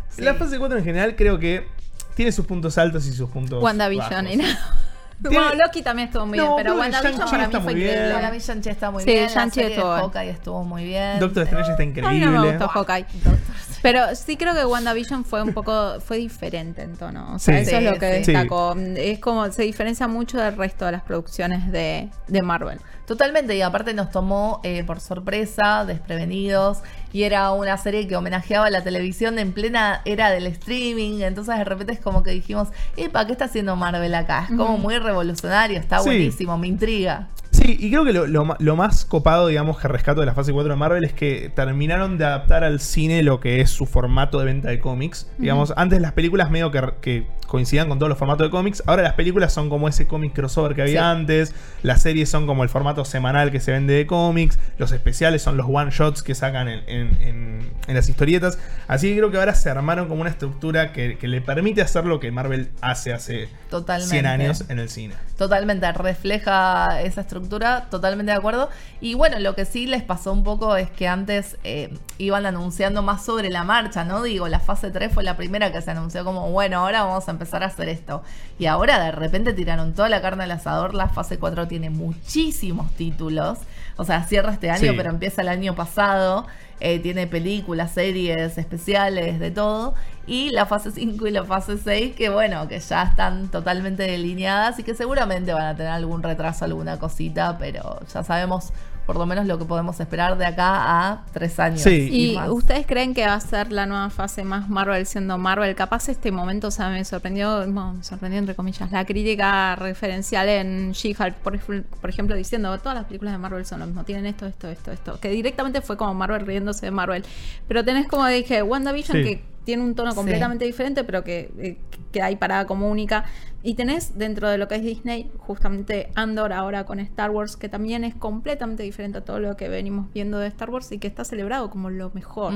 Sí. La fase 4 en general creo que tiene sus puntos altos y sus puntos WandaVision bajos. y nada. Tiene- Bueno, Loki también estuvo muy No, bien, pero WandaVision para mí está fue muy bien. increíble. Mí Shang-Chi está muy Sí, bien. La Shang-Chi estuvo. Hawkeye estuvo muy bien. Doctor Strange está A mí increíble. no me gustó Hawkeye. Doctor Pero sí creo que WandaVision fue un poco, fue diferente en tono. O sea, Sí. eso es lo que sí. destacó. Es como, se diferencia mucho del resto de las producciones de, de Marvel. Totalmente, y aparte nos tomó eh, por sorpresa, desprevenidos, y era una serie que homenajeaba la televisión en plena era del streaming, entonces de repente es como que dijimos, epa, ¿qué está haciendo Marvel acá? Es como muy revolucionario, está Sí. buenísimo, me intriga. Sí, y creo que lo, lo ma- lo más copado, digamos, que rescato de la fase 4 de Marvel es que terminaron de adaptar al cine lo que es su formato de venta de cómics. Digamos, antes las películas medio que, que coincidían con todos los formatos de cómics, ahora las películas son como ese cómic crossover que había Sí. antes, las series son como el formato semanal que se vende de cómics, los especiales son los one shots que sacan en, en- en- en las historietas. Así que creo que ahora se armaron como una estructura que, que le permite hacer lo que Marvel hace hace Totalmente. 100 años en el cine. Totalmente, refleja esa estructura, totalmente de acuerdo. Y bueno, lo que sí les pasó un poco es que antes eh, iban anunciando más sobre la marcha, ¿no? Digo, la fase 3 fue la primera que se anunció como, bueno, ahora vamos a empezar a hacer esto. Y ahora de repente tiraron toda la carne al asador, la fase 4 tiene muchísimos títulos. O sea, cierra este año, Sí. pero empieza el año pasado. Eh, tiene películas, series, especiales, de todo. Y la fase 5 y la fase 6, que bueno, que ya están totalmente delineadas y que seguramente van a tener algún retraso, alguna cosita, pero ya sabemos por lo menos lo que podemos esperar de acá a tres años. Sí. ¿Y más. ustedes creen que va a ser la nueva fase más Marvel siendo Marvel? Capaz este momento, o sea, me sorprendió, bueno, me sorprendió entre comillas, la crítica referencial en She-Hulk, por, por ejemplo, diciendo todas las películas de Marvel son lo mismo, tienen esto, esto, esto, esto, que directamente fue como Marvel riéndose de Marvel. Pero tenés como dije, WandaVision Sí. que tiene un tono Sí. completamente diferente, pero que, eh, que hay parada como única. Y tenés dentro de lo que es Disney, justamente Andor ahora con Star Wars, que también es completamente diferente a todo lo que venimos viendo de Star Wars y que está celebrado como lo mejor.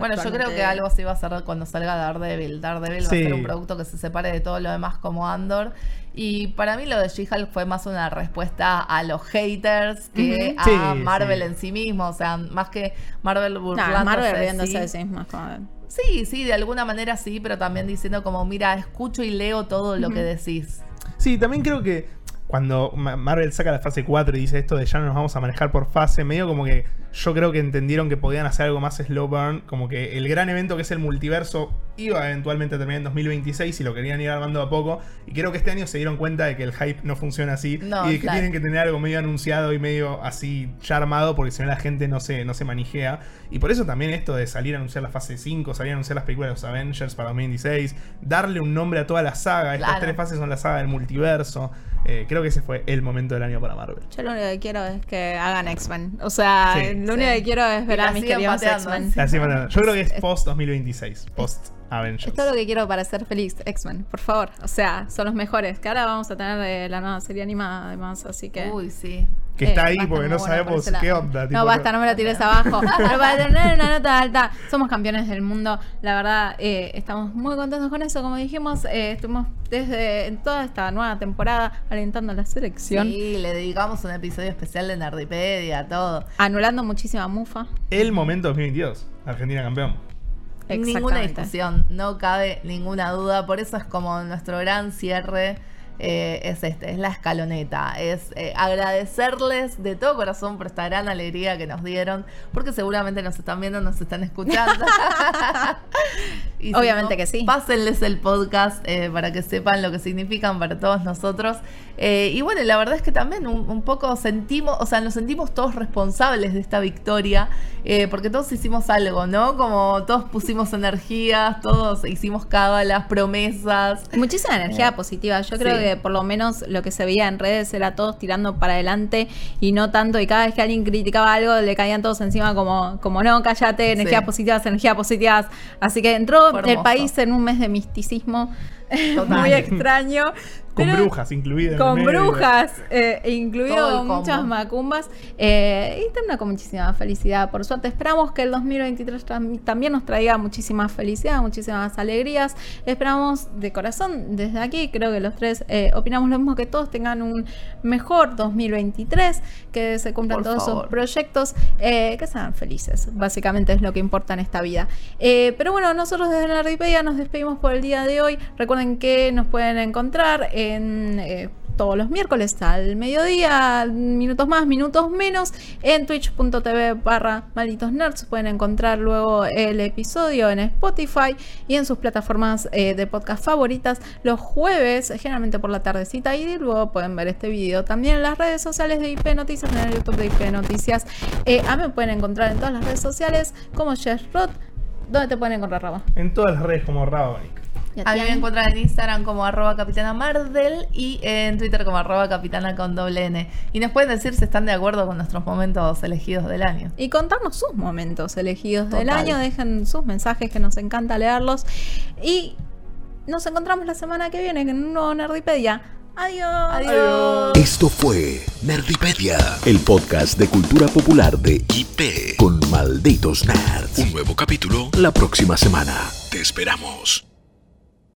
Bueno, yo creo que algo así va a ser cuando salga Daredevil. Daredevil va Sí. a ser un producto que se separe de todo lo demás como Andor. Y para mí lo de She-Hulk fue más una respuesta a los haters que a Sí, Marvel sí. en sí mismo. O sea, más que Marvel Nah, burlándose Marvel de riéndose de sí misma, Sí, sí, de alguna manera sí, pero también diciendo como, mira, escucho y leo todo lo que decís. Sí, también creo que cuando Ma- Marvel saca la fase 4 y dice esto de ya no nos vamos a manejar por fase, medio como que yo creo que entendieron que podían hacer algo más slow burn, como que el gran evento que es el multiverso iba eventualmente a terminar en 2026 y lo querían ir armando a poco. Y creo que este año se dieron cuenta de que el hype no funciona así No, y de que claro. tienen que tener algo medio anunciado y medio así ya armado porque si no la gente no se, no se manijea. Y por eso también esto de salir a anunciar la fase 5, salir a anunciar las películas de los Avengers para 2026, darle un nombre a toda la saga. Estas Claro. tres fases son la saga del multiverso. Eh, creo que ese fue el momento del año para Marvel. Yo lo único que quiero es que hagan X-Men. O sea, Sí. Lo Sí. único que quiero es ver a mis queridos X-Men. Yo creo que es Es- post 2026, post Avengers. Es todo lo que quiero para ser feliz, X-Men, por favor. O sea, son los mejores. Que ahora vamos a tener la nueva serie animada, además, así que. Uy, sí. Que está Eh, ahí va a estar porque no sabemos por qué onda. tipo, no, basta, no me lo tires abajo. Pero para tener una nota alta, somos campeones del mundo. La verdad, eh, estamos muy contentos con eso. Como dijimos, eh, estuvimos desde toda esta nueva temporada alentando a la selección, Sí, le dedicamos un episodio especial de Nerdipedia, todo. anulando muchísima mufa. El momento 2022. Argentina campeón. Ninguna discusión, no cabe ninguna duda. Por eso es como nuestro gran cierre. eh, es este, es la escaloneta. Es eh, agradecerles de todo corazón por esta gran alegría que nos dieron, porque seguramente nos están viendo, nos están escuchando. Y si Obviamente no, que sí. Pásenles el podcast eh, para que sepan lo que significan para todos nosotros. Eh, y bueno, la verdad es que también un, un poco sentimos, o sea, nos sentimos todos responsables de esta victoria, eh, porque todos hicimos algo, ¿no? Como todos pusimos energías, todos hicimos cábalas, promesas. Muchísima energía positiva. Yo creo Sí. que por lo menos lo que se veía en redes era todos tirando para adelante y no tanto. Y cada vez que alguien criticaba algo, le caían todos encima como, como no, cállate, energías Sí. positivas, energías positivas. Así que entró Fue el hermoso. país en un mes de misticismo Total. muy extraño. Con pero- brujas incluidas. en el Con medio. brujas, eh, incluido muchas macumbas. Eh, y también con muchísima felicidad. Por suerte, esperamos que el 2023 tam- también nos traiga muchísima felicidad, muchísimas alegrías. Esperamos de corazón, desde aquí, creo que los tres eh, opinamos lo mismo, que todos tengan un mejor 2023, que se cumplan Por todos favor. sus proyectos, eh, que sean felices. Básicamente es lo que importa en esta vida. Eh, pero bueno, nosotros desde Nerdipedia nos despedimos por el día de hoy. Recuerden que nos pueden encontrar en eh, todos los miércoles al mediodía, minutos más, minutos menos, en twitch.tv barra malditos nerds. Pueden encontrar luego el episodio en Spotify y en sus plataformas eh, de podcast favoritas los jueves, generalmente por la tardecita. Y luego pueden ver este video también en las redes sociales de IP Noticias, en el YouTube de IP Noticias. Eh, a mí me pueden encontrar en todas las redes sociales como Jess Roth. ¿Dónde te pueden encontrar, Raba? En todas las redes como Rabonic. ¿Y a mí me encuentran en Instagram como arroba capitana Mardel y en Twitter como arroba capitana con doble N. Y nos pueden decir si están de acuerdo con nuestros momentos elegidos del año. y contarnos sus momentos elegidos del año. Dejen sus mensajes que nos encanta leerlos. Y nos encontramos la semana que viene en un nuevo Nerdipedia. Adiós. Adiós. Esto fue Nerdipedia, el podcast de cultura popular de IP con malditos nerds. Un nuevo capítulo la próxima semana. Te esperamos.